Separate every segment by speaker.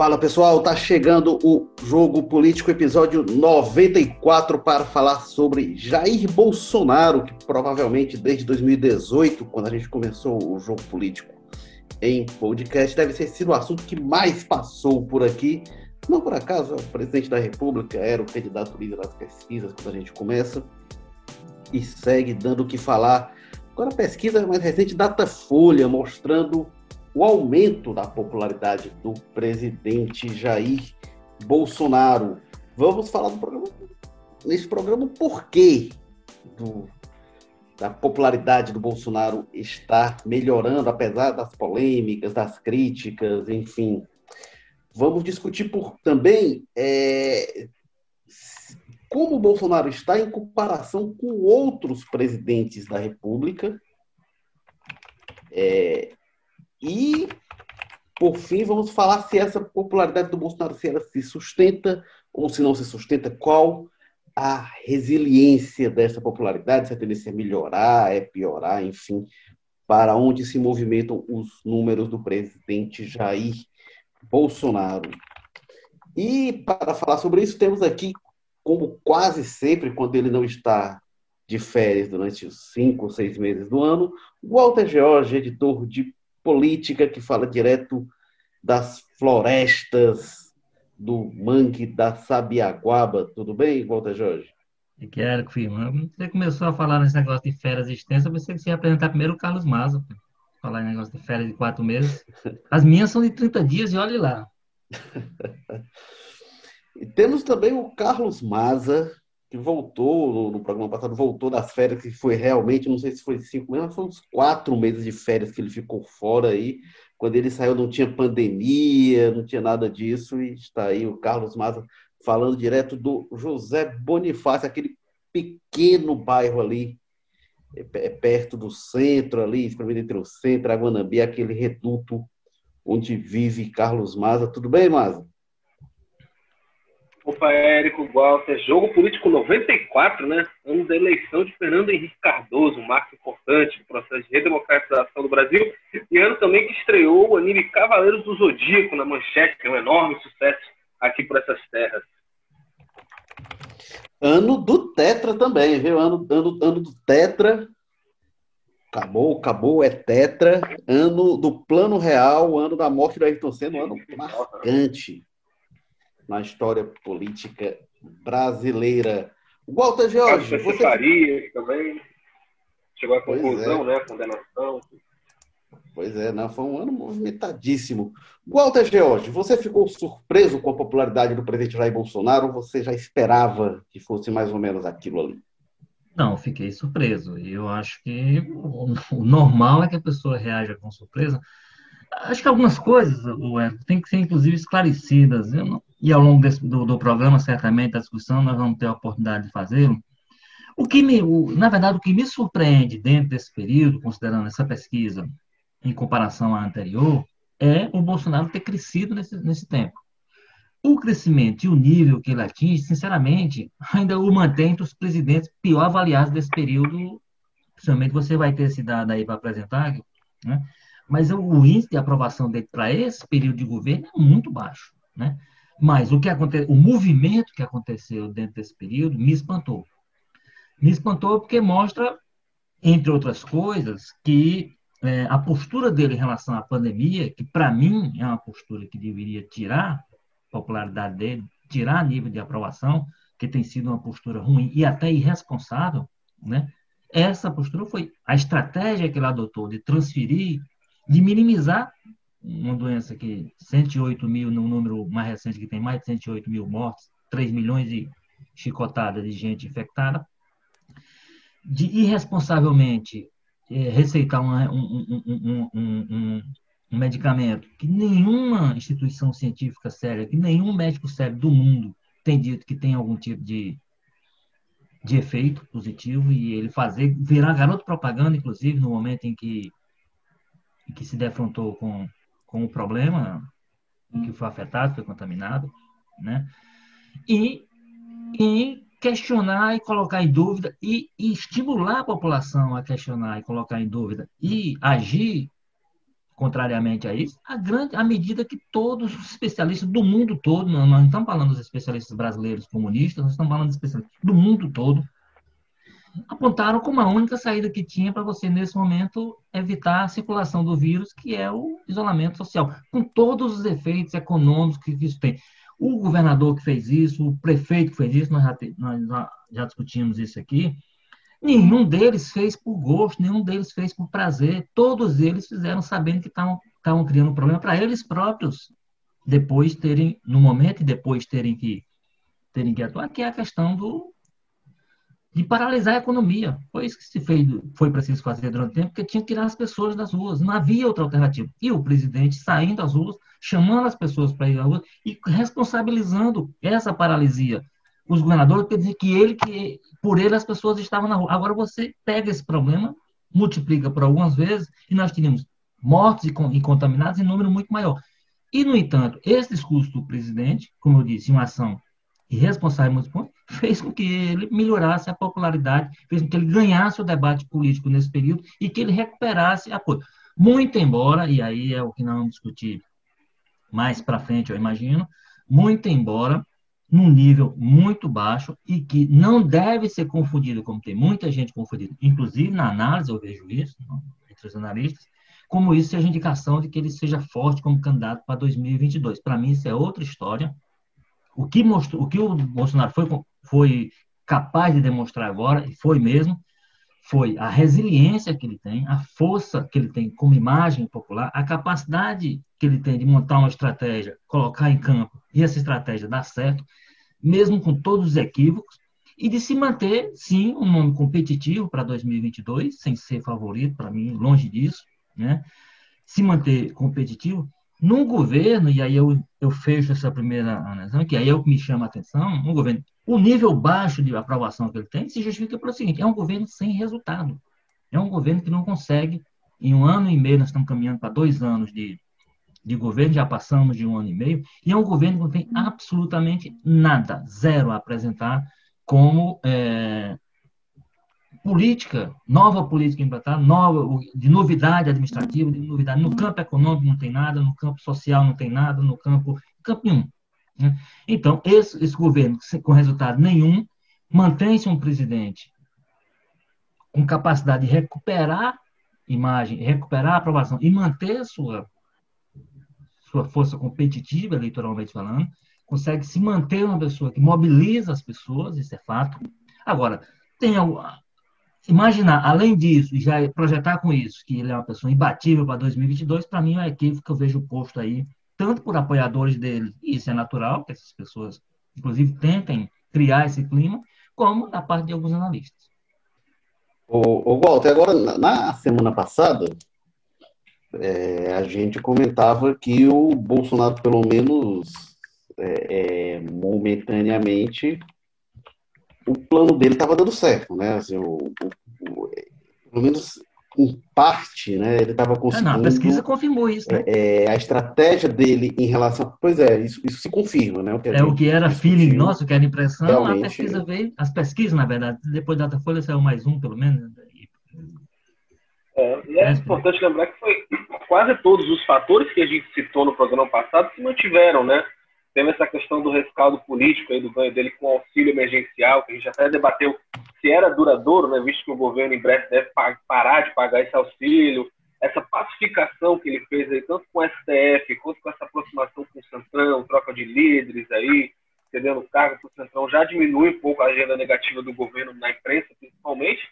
Speaker 1: Fala pessoal, tá chegando o Jogo Político, episódio 94, para falar sobre Jair Bolsonaro, que provavelmente desde 2018, quando a gente começou o Jogo Político em podcast, deve ter sido o assunto que mais passou por aqui. Não por acaso, o presidente da República era o candidato líder das pesquisas quando a gente começa e segue dando o que falar. Agora, a pesquisa mais recente, Datafolha, mostrando o aumento da popularidade do presidente Jair Bolsonaro. Vamos falar do programa, nesse programa o porquê do, da popularidade do Bolsonaro está melhorando, apesar das polêmicas, das críticas, enfim. Vamos discutir por, também é, como o Bolsonaro está em comparação com outros presidentes da República. É, e, por fim, vamos falar se essa popularidade do Bolsonaro se ela se sustenta ou se não se sustenta, qual a resiliência dessa popularidade, se a tendência é melhorar, é piorar, enfim, para onde se movimentam os números do presidente Jair Bolsonaro. E para falar sobre isso, temos aqui, como quase sempre, quando ele não está de férias durante os cinco ou seis meses do ano, Walter George, editor de política que fala direto das florestas do mangue da Sabiaguaba. Tudo bem, Walter Jorge?
Speaker 2: Quero, firma. Você começou a falar nesse negócio de férias extensas, eu pensei que você ia apresentar primeiro o Carlos Maza. Falar em negócio de férias de quatro meses. As minhas são de 30 dias e olhe lá.
Speaker 1: e temos também o Carlos Maza, que voltou no, no, programa passado, voltou das férias, que foi realmente, não sei se foi cinco meses, mas foi uns quatro meses de férias que ele ficou fora aí. Quando ele saiu, não tinha pandemia, não tinha nada disso, e está aí o Carlos Maza falando direto do José Bonifácio, aquele pequeno bairro ali, é, é perto do centro ali, entre o centro a Guanambi, aquele reduto onde vive Carlos Maza. Tudo bem, Maza?
Speaker 3: Opa, Érico, Walter. Jogo Político 94, né? Ano da eleição de Fernando Henrique Cardoso, um marco importante no processo de redemocratização do Brasil. E ano também que estreou o anime Cavaleiros do Zodíaco na manchete, que é um enorme sucesso aqui por essas terras.
Speaker 1: Ano do Tetra também, viu? Ano, ano, ano do Tetra. Acabou, acabou, é Tetra. Ano do Plano Real, ano da morte do Ayrton Senna, um ano marcante na história política brasileira. Walter George,
Speaker 3: você faria também chegou à conclusão, é. né? Condenação.
Speaker 1: Pois é, não, foi um ano movimentadíssimo. Walter George, você ficou surpreso com a popularidade do presidente Jair Bolsonaro ou você já esperava que fosse mais ou menos aquilo ali?
Speaker 2: Não, fiquei surpreso. E eu acho que o normal é que a pessoa reaja com surpresa. Acho que algumas coisas, tem que ser inclusive esclarecidas. Eu não, e ao longo desse, do, do, programa, certamente, a discussão, nós vamos ter a oportunidade de fazê-lo. O que me, o, na verdade, o que me surpreende dentro desse período, considerando essa pesquisa em comparação à anterior, é o Bolsonaro ter crescido nesse, nesse tempo. O crescimento e o nível que ele atinge, sinceramente, ainda o mantém entre os presidentes pior avaliados desse período. Principalmente você vai ter esse dado aí para apresentar, né? mas o índice de aprovação dele para esse período de governo é muito baixo. Né? Mas o que aconteceu, o movimento que aconteceu dentro desse período me espantou. Me espantou porque mostra, entre outras coisas, que é, a postura dele em relação à pandemia, que para mim é uma postura que deveria tirar popularidade dele, tirar nível de aprovação, que tem sido uma postura ruim e até irresponsável, né? Essa postura foi a estratégia que ele adotou de transferir, de minimizar uma doença que 108 mil, no número mais recente, que tem mais de 108 mil mortes, 3 milhões de chicotadas de gente infectada, de irresponsavelmente é, receitar um, um, um, um, medicamento que nenhuma instituição científica séria, que nenhum médico sério do mundo tem dito que tem algum tipo de, de efeito positivo, e ele fazer, virar garoto propaganda, inclusive, no momento em que, em que se defrontou com com o problema que foi afetado, foi contaminado, né? E, e questionar e colocar em dúvida e, e, estimular a população a questionar e colocar em dúvida e agir contrariamente a isso, a grande, à medida que todos os especialistas do mundo todo, nós não estamos falando dos especialistas brasileiros comunistas, nós estamos falando dos especialistas do mundo todo, apontaram como a única saída que tinha para você, nesse momento, evitar a circulação do vírus, que é o isolamento social, com todos os efeitos econômicos que isso tem. O governador que fez isso, o prefeito que fez isso, nós já, nós já discutimos isso aqui, nenhum deles fez por gosto, nenhum deles fez por prazer, todos eles fizeram sabendo que estavam criando um problema para eles próprios, depois terem, no momento e depois terem que, terem que atuar, que é a questão do, de paralisar a economia. Foi isso que se fez, foi preciso fazer durante o tempo, porque tinha que tirar as pessoas das ruas. Não havia outra alternativa. E o presidente saindo às ruas, chamando as pessoas para ir às ruas e responsabilizando essa paralisia. Os governadores quer dizer que ele, que por ele as pessoas estavam na rua. Agora você pega esse problema, multiplica por algumas vezes e nós tínhamos mortos e, e contaminados em número muito maior. E, no entanto, esse discurso do presidente, como eu disse, uma ação irresponsável em muitos pontos, fez com que ele melhorasse a popularidade, fez com que ele ganhasse o debate político nesse período e que ele recuperasse apoio. Muito embora, e aí é o que nós vamos discutir mais para frente, eu imagino, muito embora num nível muito baixo e que não deve ser confundido, como tem muita gente confundida, inclusive na análise eu vejo isso, entre os analistas, como isso seja indicação de que ele seja forte como candidato para 2022. Para mim, isso é outra história. O que, mostrou, o, que o Bolsonaro foi, foi capaz de demonstrar agora, e foi mesmo, foi a resiliência que ele tem, a força que ele tem como imagem popular, a capacidade que ele tem de montar uma estratégia, colocar em campo, e essa estratégia dar certo, mesmo com todos os equívocos, e de se manter, sim, um nome competitivo para 2022, sem ser favorito, para mim, longe disso, né? se manter competitivo, num governo, e aí eu, eu fecho essa primeira análise, que aí é o que me chama a atenção, um governo, o nível baixo de aprovação que ele tem se justifica pelo seguinte, é um governo sem resultado. É um governo que não consegue, em um ano e meio, nós estamos caminhando para dois anos de, de governo, já passamos de um ano e meio, e é um governo que não tem absolutamente nada, zero a apresentar como é, política, nova política implantada, nova, de novidade administrativa, de novidade. No campo econômico não tem nada, no campo social não tem nada, no campo, campo nenhum. Né? Então, esse, esse governo, com resultado nenhum, mantém-se um presidente com capacidade de recuperar imagem, recuperar a aprovação e manter sua, sua força competitiva, eleitoralmente falando, consegue se manter uma pessoa que mobiliza as pessoas, isso é fato. Agora, tem imaginar, além disso, e já projetar com isso, que ele é uma pessoa imbatível para 2022, para mim é um equívoco que eu vejo posto aí, tanto por apoiadores dele, e isso é natural, que essas pessoas, inclusive, tentem criar esse clima, como da parte de alguns analistas.
Speaker 1: O, o Walter, agora, na semana passada, é, a gente comentava que o Bolsonaro, pelo menos é, é, momentaneamente, o plano dele estava dando certo, né? Assim, o, o, o, pelo menos em parte, né? Ele estava conseguindo. É, não,
Speaker 2: a pesquisa confirmou isso, né?
Speaker 1: É, é, a estratégia dele em relação. Pois é, isso, isso se confirma, né?
Speaker 2: O é o que era feeling nosso, que era impressão. Realmente... A pesquisa veio. As pesquisas, na verdade, depois da Datafolha saiu mais um, pelo menos.
Speaker 3: É, e é, é importante lembrar que foi quase todos os fatores que a gente citou no programa passado se mantiveram, né? Teve essa questão do rescaldo político aí do ganho dele com auxílio emergencial, que a gente até debateu se era duradouro, né, visto que o governo em breve deve parar de pagar esse auxílio, essa pacificação que ele fez aí, tanto com o STF, quanto com essa aproximação com o Centrão, troca de líderes aí, cedendo cargo para o Centrão, já diminui um pouco a agenda negativa do governo na imprensa, principalmente.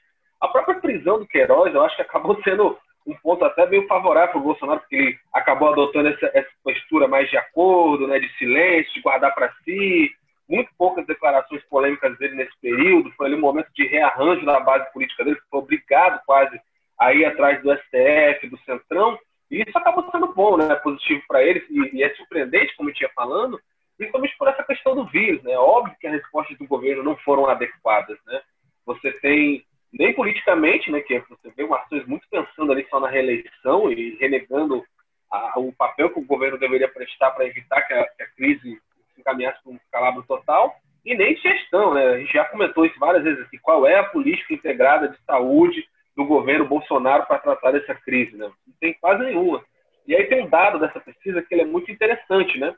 Speaker 3: A própria prisão do Queiroz, eu acho que acabou sendo um ponto até bem favorável para o Bolsonaro, porque ele acabou adotando essa, essa, postura mais de acordo, né, de silêncio, de guardar para si. Muito poucas declarações polêmicas dele nesse período. Foi ali um momento de rearranjo da base política dele, que foi obrigado quase a ir atrás do STF, do Centrão. E isso acabou sendo bom, né, positivo para eles. E, e, é surpreendente, como eu tinha falando, principalmente por essa questão do vírus. Né? Óbvio que as respostas do governo não foram adequadas. Né? Você tem nem politicamente, né, que você vê uma ações muito pensando ali só na reeleição e renegando a, o papel que o governo deveria prestar para evitar que a, que a, crise se encaminhasse para um calabro total, e nem gestão, né? A gente já comentou isso várias vezes aqui, qual é a política integrada de saúde do governo Bolsonaro para tratar dessa crise, né? Não tem quase nenhuma. E aí tem um dado dessa pesquisa que ele é muito interessante, né?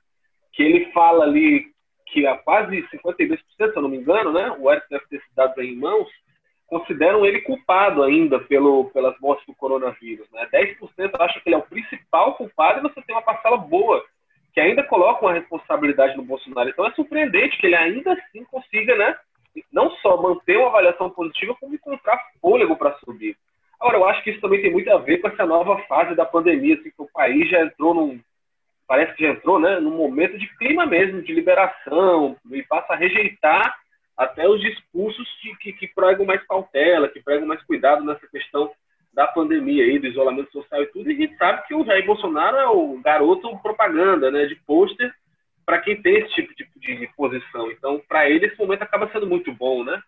Speaker 3: Que ele fala ali que a quase 52%, se eu não me engano, né? O Eric deve ter esses dados aí em mãos, consideram ele culpado ainda pelo, pelas mortes do coronavírus. Né? 10% acham que ele é o principal culpado e você tem uma parcela boa que ainda coloca uma responsabilidade no Bolsonaro. Então é surpreendente que ele ainda assim consiga, né, não só manter uma avaliação positiva, como encontrar fôlego para subir. Agora, eu acho que isso também tem muito a ver com essa nova fase da pandemia, assim, que o país já entrou num, parece que já entrou, né, num momento de clima mesmo, de liberação, e passa a rejeitar até os discursos que, que pregam mais cautela, que pregam mais cuidado nessa questão da pandemia aí, do isolamento social e tudo, e a gente sabe que o Jair Bolsonaro é o garoto propaganda, né, de pôster para quem tem esse tipo de, de posição. Então, para ele, esse momento acaba sendo muito bom, né?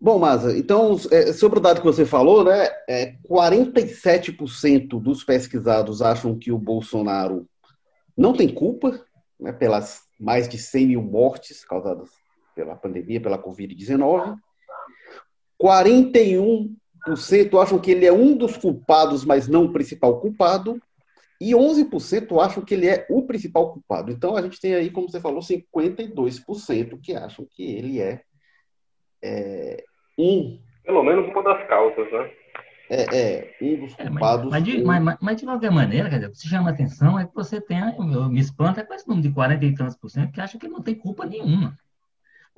Speaker 1: Bom, Maza, então, é, sobre o dado que você falou, né, é, 47% dos pesquisados acham que o Bolsonaro não tem culpa né, pelas mais de 100 mil mortes causadas pela pandemia, pela Covid-19. 41% acham que ele é um dos culpados, mas não o principal culpado. E 11% acham que ele é o principal culpado. Então a gente tem aí, como você falou, 52% que acham que ele é, é um.
Speaker 3: Pelo menos uma das causas, né?
Speaker 1: É, é, um dos culpados.
Speaker 2: É, mas, mas, de, mas, mas, de, qualquer maneira, quer dizer, o que se chama atenção é que você tem, eu, me espanta com esse número de 40 e tantos por cento que acha que não tem culpa nenhuma.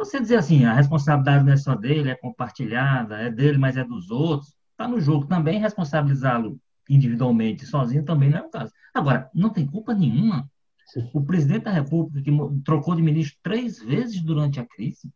Speaker 2: Você dizer assim, a responsabilidade não é só dele, é compartilhada, é dele, mas é dos outros, está no jogo. Também responsabilizá-lo individualmente, sozinho, também não é o caso. Agora, não tem culpa nenhuma. O presidente da República, que trocou de ministro três vezes durante a crise,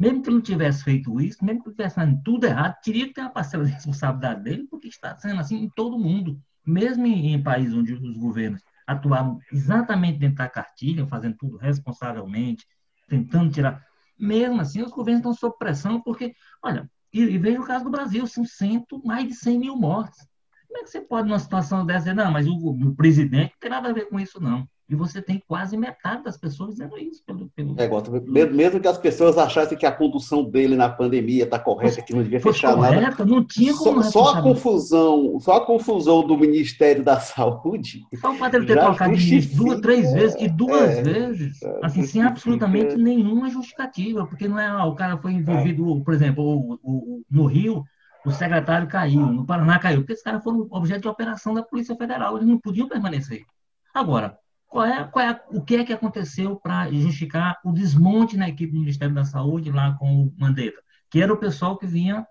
Speaker 2: mesmo que não tivesse feito isso, mesmo que tivesse fazendo tudo errado, teria que ter uma parcela de responsabilidade dele, porque está sendo assim em todo mundo, mesmo em, em países onde os governos atuavam exatamente dentro da cartilha, fazendo tudo responsavelmente, tentando tirar. Mesmo assim, os governos estão sob pressão, porque, olha, e, e veja o caso do Brasil, são cento, mais de 100 mil mortes. Como é que você pode, numa situação dessa, dizer, não, mas o, o presidente não tem nada a ver com isso, não. E você tem quase metade das pessoas dizendo isso. Pelo, pelo...
Speaker 1: É, mesmo, mesmo que as pessoas achassem que a condução dele na pandemia está correta, que não devia fechar correta, nada.
Speaker 2: Não tinha como
Speaker 1: só, só a confusão, só a confusão do Ministério da Saúde.
Speaker 2: Só o fato de ter colocado duas, três vezes e duas é, vezes, é, assim, sem absolutamente nenhuma justificativa, porque não é ah, o cara foi envolvido, por exemplo, o, o, no Rio, o secretário caiu, no Paraná caiu, porque esses caras foram objeto de operação da Polícia Federal, eles não podiam permanecer. Agora, qual é, qual é, o que é que aconteceu para justificar o desmonte na equipe do Ministério da Saúde lá com o Mandetta? Que era o pessoal que vinha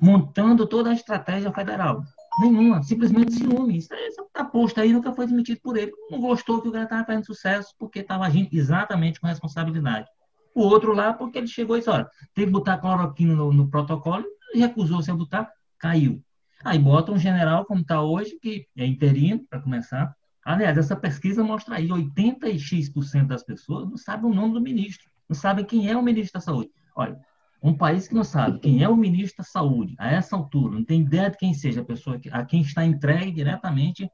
Speaker 2: montando toda a estratégia federal. Nenhuma, simplesmente ciúme. Isso está posto aí, nunca foi admitido por ele. Não gostou que o cara estava fazendo sucesso porque estava agindo exatamente com responsabilidade. O outro lá, porque ele chegou e disse: olha, tem que botar cloroquina no, no protocolo, e recusou-se a botar, caiu. Aí bota um general, como está hoje, que é interino, para começar, Aliás, essa pesquisa mostra aí 86% das pessoas não sabem o nome do ministro, não sabem quem é o ministro da Saúde. Olha, um país que não sabe quem é o ministro da Saúde, a essa altura, não tem ideia de quem seja a pessoa a quem está entregue diretamente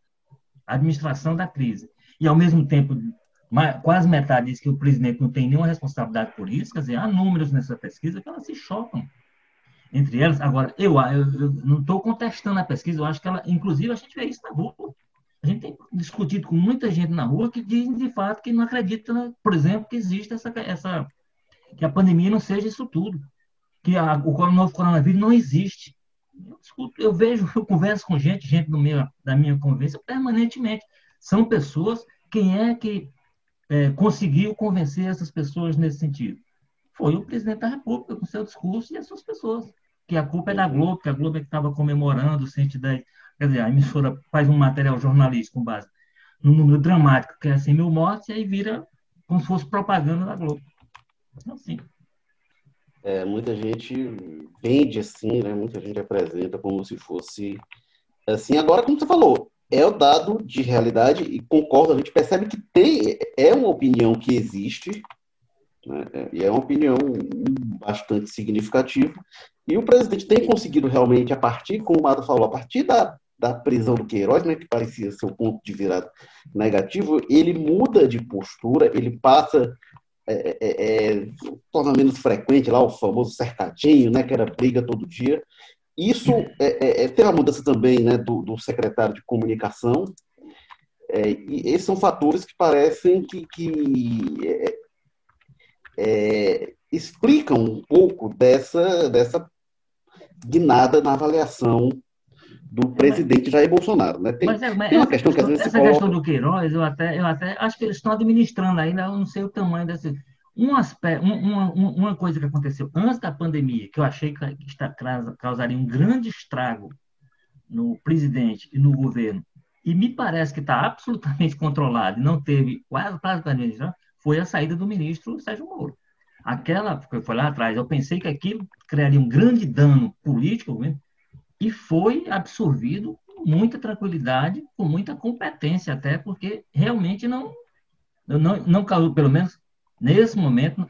Speaker 2: a administração da crise. E, ao mesmo tempo, quase metade diz que o presidente não tem nenhuma responsabilidade por isso. Quer dizer, há números nessa pesquisa que elas se chocam entre elas. Agora, eu, eu, eu não estou contestando a pesquisa, eu acho que ela, inclusive, a gente vê isso na rua. A gente tem discutido com muita gente na rua que dizem de fato que não acredita, por exemplo, que existe essa, essa que a pandemia não seja isso tudo, que a, o novo coronavírus não existe. Eu, discuto, eu vejo, eu converso com gente, gente do meu, da minha convivência permanentemente. São pessoas, quem é que é, conseguiu convencer essas pessoas nesse sentido? Foi o presidente da República, com seu discurso e as suas pessoas. Que a culpa é da Globo, que a Globo é que estava comemorando 110 Quer dizer, a emissora faz um material jornalístico com base no número dramático, que é 100 mil mortes, e aí vira como se fosse propaganda da Globo. Assim.
Speaker 1: É, muita gente vende assim, né? Muita gente apresenta como se fosse assim. Agora, como você falou, é o dado de realidade e concordo, a gente percebe que tem, é uma opinião que existe, né? e é uma opinião bastante significativa, e o presidente tem conseguido realmente, a partir, como o Mado falou, a partir da, da prisão do Queiroz, né, que parecia ser o ponto de virada negativo, ele muda de postura, ele passa, é, é, é, torna menos frequente lá o famoso cercadinho, né, que era briga todo dia. Isso é, é, é, tem uma mudança também né, do, do secretário de comunicação, É, e esses são fatores que parecem que, que é, é, explicam um pouco dessa, dessa guinada na avaliação do presidente Jair Bolsonaro. Né? Tem,
Speaker 2: mas, é, mas tem uma questão, questão, que às vezes Essa coloca... questão do Queiroz, eu até, eu até acho que eles estão administrando ainda, eu não sei o tamanho desse. Um aspecto, uma, uma coisa que aconteceu antes da pandemia, que eu achei que está, causaria um grande estrago no presidente e no governo, e me parece que está absolutamente controlado e não teve quase praticamente, foi a saída do ministro Sérgio Moro. Aquela, que foi lá atrás, eu pensei que aquilo criaria um grande dano político né? E foi absorvido com muita tranquilidade, com muita competência até, porque realmente não, não, não caiu, pelo menos nesse momento,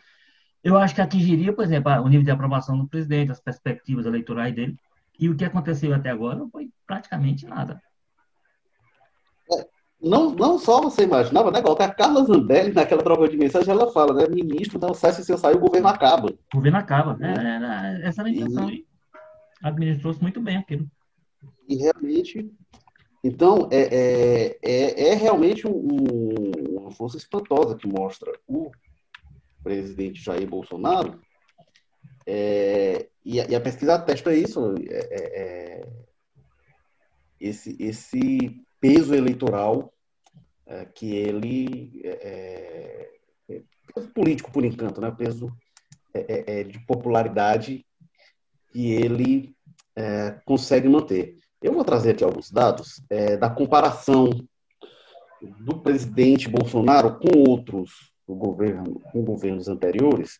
Speaker 2: eu acho que atingiria, por exemplo, o nível de aprovação do presidente, as perspectivas eleitorais dele, e o que aconteceu até agora não foi praticamente nada.
Speaker 1: É, não, não só você imaginava, né, Walter? A Carla Zambelli, naquela troca de mensagem, ela fala, né? Ministro, não sai, se eu sair, o governo acaba.
Speaker 2: O governo acaba. É, é, essa era a intenção. E... Administrou-se muito bem aquilo.
Speaker 1: E realmente. Então, é, é, é, é realmente um, uma força espantosa que mostra o presidente Jair Bolsonaro. É, e, a, e, a, pesquisa atesta isso. É, é, é esse, esse peso eleitoral é, que ele peso político por encanto, né? Peso de popularidade que ele consegue manter. Eu vou trazer aqui alguns dados da comparação do presidente Bolsonaro com outros governo, com governos anteriores.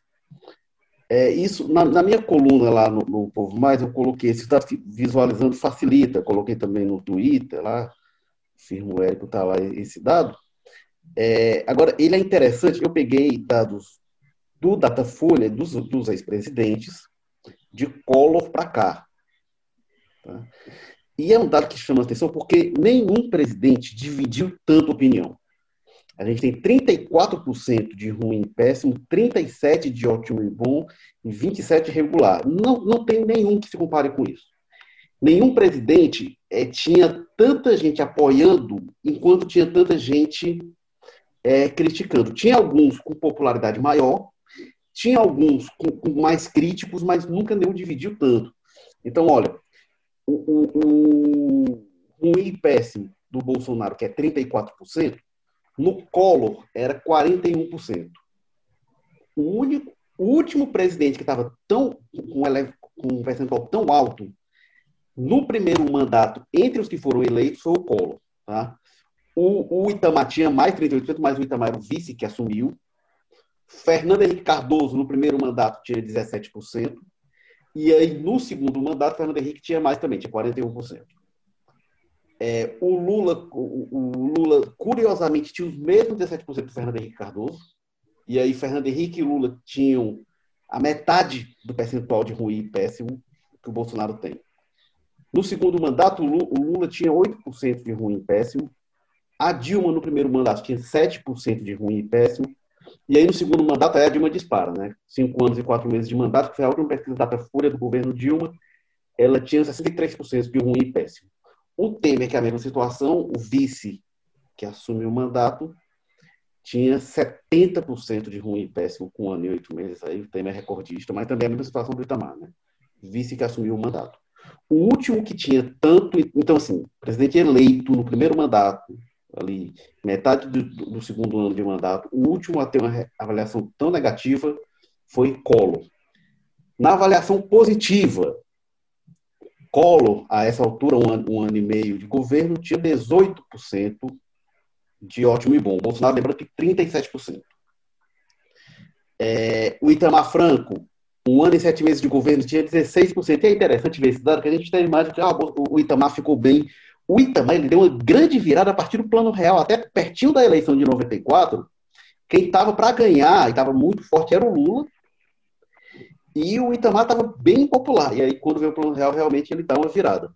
Speaker 1: É, isso, na, na, minha coluna lá no, no Povo Mais, eu coloquei, se está visualizando, facilita, coloquei também no Twitter lá, firmo Érico está lá esse dado. É, agora, ele é interessante, eu peguei dados do Datafolha, dos, dos ex-presidentes, de Collor para cá. Tá? E é um dado que chama atenção porque nenhum presidente dividiu tanto opinião. A gente tem 34% de ruim e péssimo, 37% de ótimo e bom e 27% regular. Não, não tem nenhum que se compare com isso. Nenhum presidente é, tinha tanta gente apoiando enquanto tinha tanta gente é, criticando. Tinha alguns com popularidade maior, tinha alguns com, com, mais críticos, mas nunca nenhum dividiu tanto. Então, olha, o, o, o e péssimo do Bolsonaro, que é 34%, no Collor era 41%. O, único, o último presidente que estava tão com um percentual tão alto no primeiro mandato, entre os que foram eleitos, foi o Collor. Tá? O, o Itamar tinha mais 38%, mas o Itamar era o vice que assumiu. Fernando Henrique Cardoso, no primeiro mandato, tinha 17%. E aí, no segundo mandato, Fernando Henrique tinha mais também, tinha 41%. É, o, Lula, o, o, Lula, curiosamente, tinha os mesmos 17% do Fernando Henrique Cardoso. E aí, Fernando Henrique e Lula tinham a metade do percentual de ruim e péssimo que o Bolsonaro tem. No segundo mandato, o Lula tinha 8% de ruim e péssimo. A Dilma, no primeiro mandato, tinha 7% de ruim e péssimo. E aí, no segundo mandato, a Dilma dispara, né? Cinco anos e quatro meses de mandato, que foi a última pesquisa da Folha do governo Dilma, ela tinha 63% de ruim e péssimo. O Temer, que é a mesma situação, o vice que assumiu o mandato, tinha 70% de ruim e péssimo com um ano e oito meses. Aí o Temer é recordista, mas também é a mesma situação do Itamar, né? Vice que assumiu o mandato. O último que tinha tanto. Então, assim, presidente eleito no primeiro mandato, ali, metade do, do segundo ano de mandato, o último a ter uma avaliação tão negativa foi Collor. Na avaliação positiva, Collor, a essa altura, um ano, um ano e meio de governo, tinha 18% de ótimo e bom. Bolsonaro, lembrando que 37%. É, o Itamar Franco, um ano e sete meses de governo, tinha 16%. E é interessante ver esse dado, que a gente tem a imagem que ah, o Itamar ficou bem. O Itamar ele deu uma grande virada a partir do plano real, até pertinho da eleição de 94. Quem estava para ganhar e estava muito forte era o Lula. E o Itamar estava bem popular. E aí, quando veio o plano real, realmente ele dá uma virada.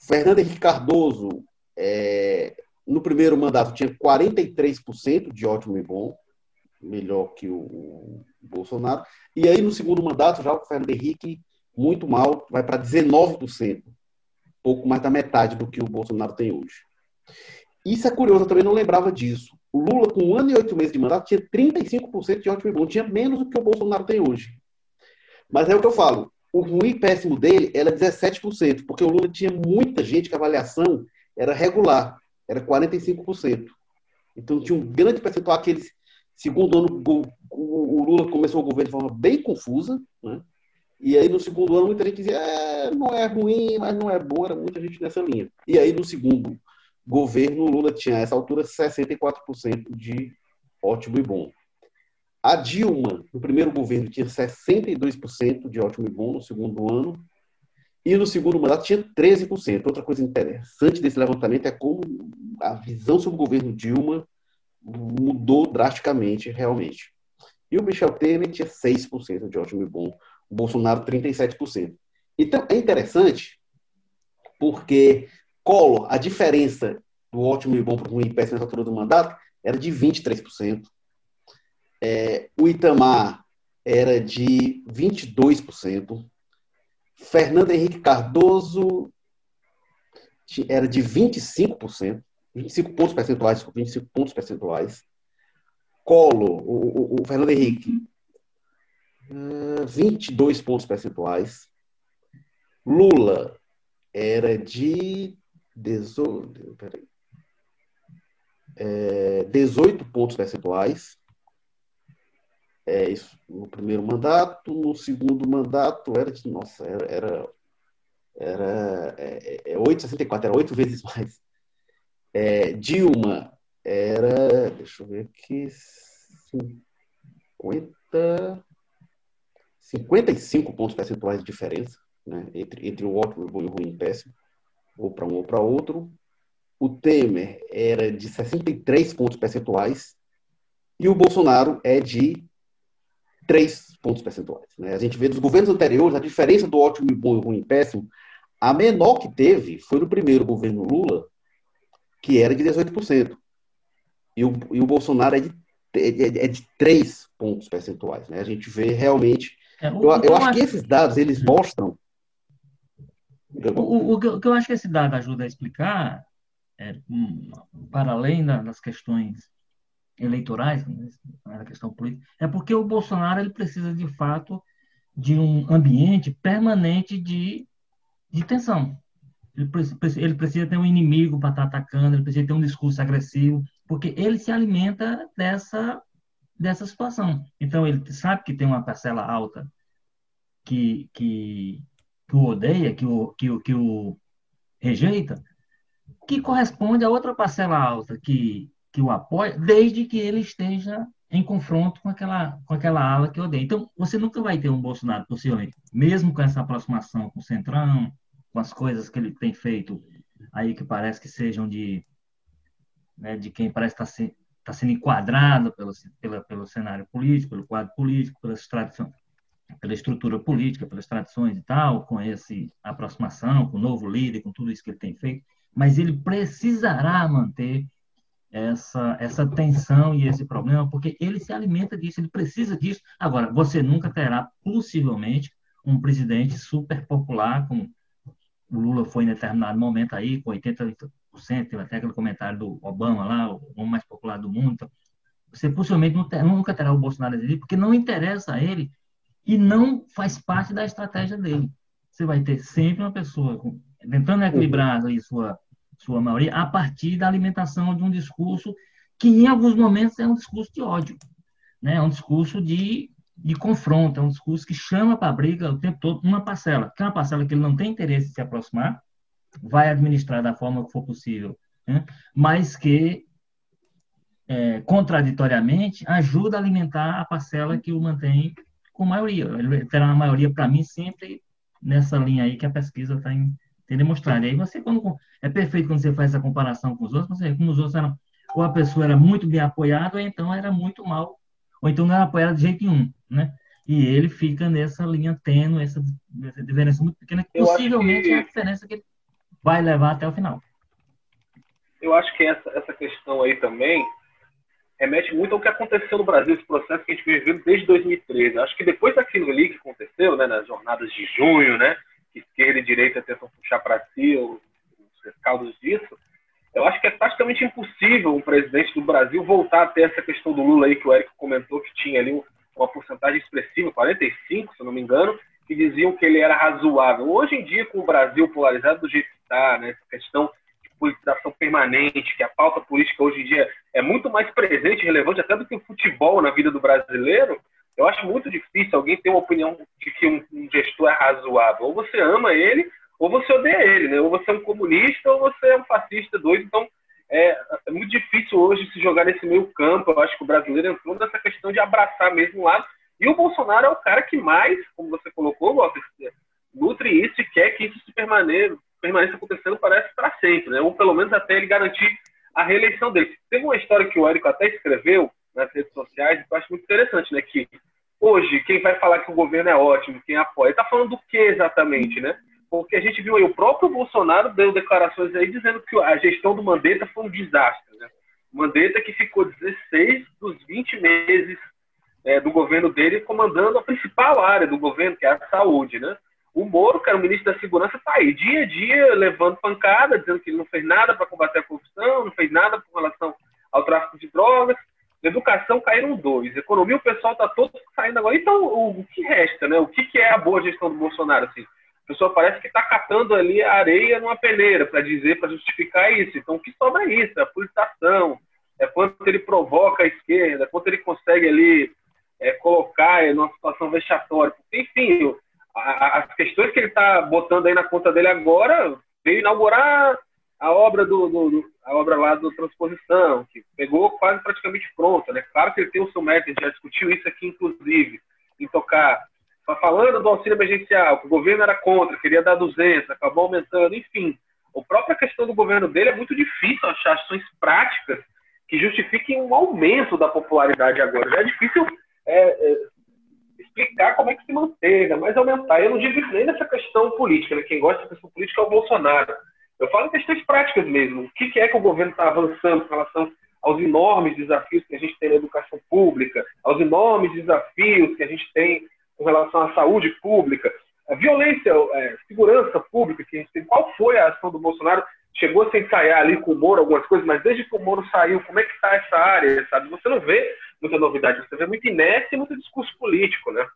Speaker 1: Fernando Henrique Cardoso, é, no primeiro mandato, tinha 43% de ótimo e bom melhor que o Bolsonaro. E aí, no segundo mandato, já o Fernando Henrique, muito mal, vai para 19%, pouco mais da metade do que o Bolsonaro tem hoje. Isso é curioso, eu também não lembrava disso. O Lula, com um ano e oito meses de mandato, tinha 35% de ótimo e bom, tinha menos do que o Bolsonaro tem hoje. Mas é o que eu falo, o ruim e péssimo dele era 17%, porque o Lula tinha muita gente que a avaliação era regular, era 45%. Então tinha um grande percentual, aquele segundo ano, o Lula começou o governo de forma bem confusa, né? E aí, no segundo ano, muita gente dizia, é, não é ruim, mas não é bom, era muita gente nessa linha. E aí, no segundo governo, Lula tinha, a essa altura, 64% de ótimo e bom. A Dilma, no primeiro governo, tinha 62% de ótimo e bom no segundo ano. E no segundo mandato tinha 13%. Outra coisa interessante desse levantamento é como a visão sobre o governo Dilma mudou drasticamente, realmente. E o Michel Temer tinha 6% de ótimo e bom. Bolsonaro, 37%. Então, é interessante porque Collor, a diferença do ótimo e bom para o ruim e péssimo nessa altura do mandato era de 23%. É, o Itamar era de 22%. Fernando Henrique Cardoso era de 25%, 25 pontos percentuais, 25 pontos percentuais. Colo, o, o, o Fernando Henrique, 22 pontos percentuais. Lula era de 18, peraí, é, 18 pontos percentuais. É isso no primeiro mandato, no segundo mandato era de, nossa, era, era, era é, é 8,64, era oito vezes mais. É, Dilma era, deixa eu ver aqui, 50, 55 pontos percentuais de diferença né, entre, entre o ótimo, bom e o ruim e péssimo, ou para um ou para outro. O Temer era de 63 pontos percentuais e o Bolsonaro é de 3 pontos percentuais. Né? A gente vê dos governos anteriores, a diferença do ótimo e bom e ruim e péssimo, a menor que teve foi no primeiro governo Lula, que era de 18%. E o, e o Bolsonaro é de, é, é de 3 pontos percentuais. Né? A gente vê realmente. É, o, eu, eu acho que esses dados eles mostram.
Speaker 2: O, o, o, que eu acho que esse dado ajuda a explicar, é, um, para além da, das questões eleitorais, a questão política, é porque o Bolsonaro ele precisa de fato de um ambiente permanente de, de tensão. Ele, ele precisa ter um inimigo para estar atacando, ele precisa ter um discurso agressivo, porque ele se alimenta dessa, dessa situação. Então, ele sabe que tem uma parcela alta que, que, que o odeia, que o, que, o, que o rejeita, que corresponde a outra parcela alta que, que o apoia, desde que ele esteja em confronto com aquela, com aquela ala que odeia. Então, você nunca vai ter um Bolsonaro, possivelmente, mesmo com essa aproximação com o Centrão, com as coisas que ele tem feito aí que parece que sejam de, né, de quem parece estar se, tá sendo enquadrado pelo, pela, pelo cenário político, pelo quadro político, pelas tradições, pela estrutura política, pelas tradições e tal, com essa aproximação, com o novo líder, com tudo isso que ele tem feito, mas ele precisará manter essa, essa tensão e esse problema, porque ele se alimenta disso, ele precisa disso. Agora, você nunca terá, possivelmente, um presidente super popular, como o Lula foi em determinado momento aí, com 80%, teve até aquele comentário do Obama lá, o homem mais popular do mundo. Então, você possivelmente nunca terá o Bolsonaro ali, porque não interessa a ele e não faz parte da estratégia dele. Você vai ter sempre uma pessoa tentando equilibrar aí sua, sua maioria a partir da alimentação de um discurso que, em alguns momentos, é um discurso de ódio. Né? É um discurso de de confronto, é um discurso que chama para a briga o tempo todo uma parcela, que é uma parcela que ele não tem interesse em se aproximar, vai administrar da forma que for possível, né? mas que, é, contraditoriamente, ajuda a alimentar a parcela que o mantém com maioria. Ele terá uma maioria, para mim, sempre nessa linha aí que a pesquisa está tem demonstrado. E aí você, quando, é perfeito quando você faz essa comparação com os outros, você, como os outros eram, ou a pessoa era muito bem apoiada, ou então era muito mal ou então não era apoiado de jeito nenhum, né? E ele fica nessa linha tênue, essa, essa diferença muito pequena, que possivelmente que... é a diferença que ele vai levar até o final.
Speaker 3: Eu acho que essa, essa questão aí também remete muito ao que aconteceu no Brasil, esse processo que a gente vivendo desde 2013. Acho que depois daquilo ali que aconteceu, né, nas jornadas de junho, né, que esquerda e direita tentam puxar para si os, os rescaldos disso, eu acho que é praticamente impossível um presidente do Brasil voltar a ter essa questão do Lula aí que o Érico comentou, que tinha ali uma porcentagem expressiva, 45, se eu não me engano, que diziam que ele era razoável. Hoje em dia, com o Brasil polarizado do jeito que está, né, questão de politização permanente, que a pauta política hoje em dia é muito mais presente e relevante até do que o futebol na vida do brasileiro, eu acho muito difícil alguém ter uma opinião de que um, um gestor é razoável. Ou você ama ele, ou você odeia ele, né? Ou você é um comunista, ou você é um fascista doido. Então, é, é, muito difícil hoje se jogar nesse meio campo. Eu acho que o brasileiro entrou nessa questão de abraçar mesmo o lado. E o Bolsonaro é o cara que mais, como você colocou, Walter, nutre isso e quer que isso se permaneça, permaneça acontecendo, parece, para sempre, né? Ou pelo menos até ele garantir a reeleição dele. Teve uma história que o Érico até escreveu nas redes sociais, que eu acho muito interessante, né? Que hoje, quem vai falar que o governo é ótimo, quem apoia, está falando do que exatamente, né? porque a gente viu aí, o próprio Bolsonaro deu declarações aí dizendo que a gestão do Mandetta foi um desastre. Né? Mandetta que ficou 16 dos 20 meses é, do governo dele comandando a principal área do governo, que é a saúde. Né? O Moro, que era o ministro da Segurança, está aí dia a dia levando pancada, dizendo que ele não fez nada para combater a corrupção, não fez nada com relação ao tráfico de drogas. Educação caíram dois. Economia, o pessoal está todo saindo agora. Então, o, que resta? Né? O que, que é a boa gestão do Bolsonaro? Assim? a pessoa parece que está catando ali a areia numa peneira para dizer, para justificar isso. Então, o que sobra é isso, é a politização, é quanto ele provoca a esquerda, quanto ele consegue ali é, colocar em uma situação vexatória. Enfim, as questões que ele está botando aí na conta dele agora, veio inaugurar a obra do, do, do, a obra lá do transposição, que pegou quase praticamente pronta, né? Claro que ele tem o seu método, já discutiu isso aqui, inclusive, em tocar Tá falando do auxílio emergencial, que o governo era contra, queria dar 200, acabou aumentando, enfim. A própria questão do governo dele é muito difícil achar ações práticas que justifiquem um aumento da popularidade agora. Já é difícil é, é, explicar como é que se manteve, mas aumentar. Eu não digo nem nessa questão política, né? quem gosta dessa questão política é o Bolsonaro. Eu falo em questões práticas mesmo. O que é que o governo está avançando com relação aos enormes desafios que a gente tem na educação pública, aos enormes desafios que a gente tem com relação à saúde pública, a violência, é, segurança pública que a gente tem. Qual foi a ação do Bolsonaro? Chegou a se ensaiar ali com o Moro algumas coisas, mas desde que o Moro saiu, como é que está essa área, sabe? Você não vê muita novidade, você vê muita inércia e muito discurso político, né?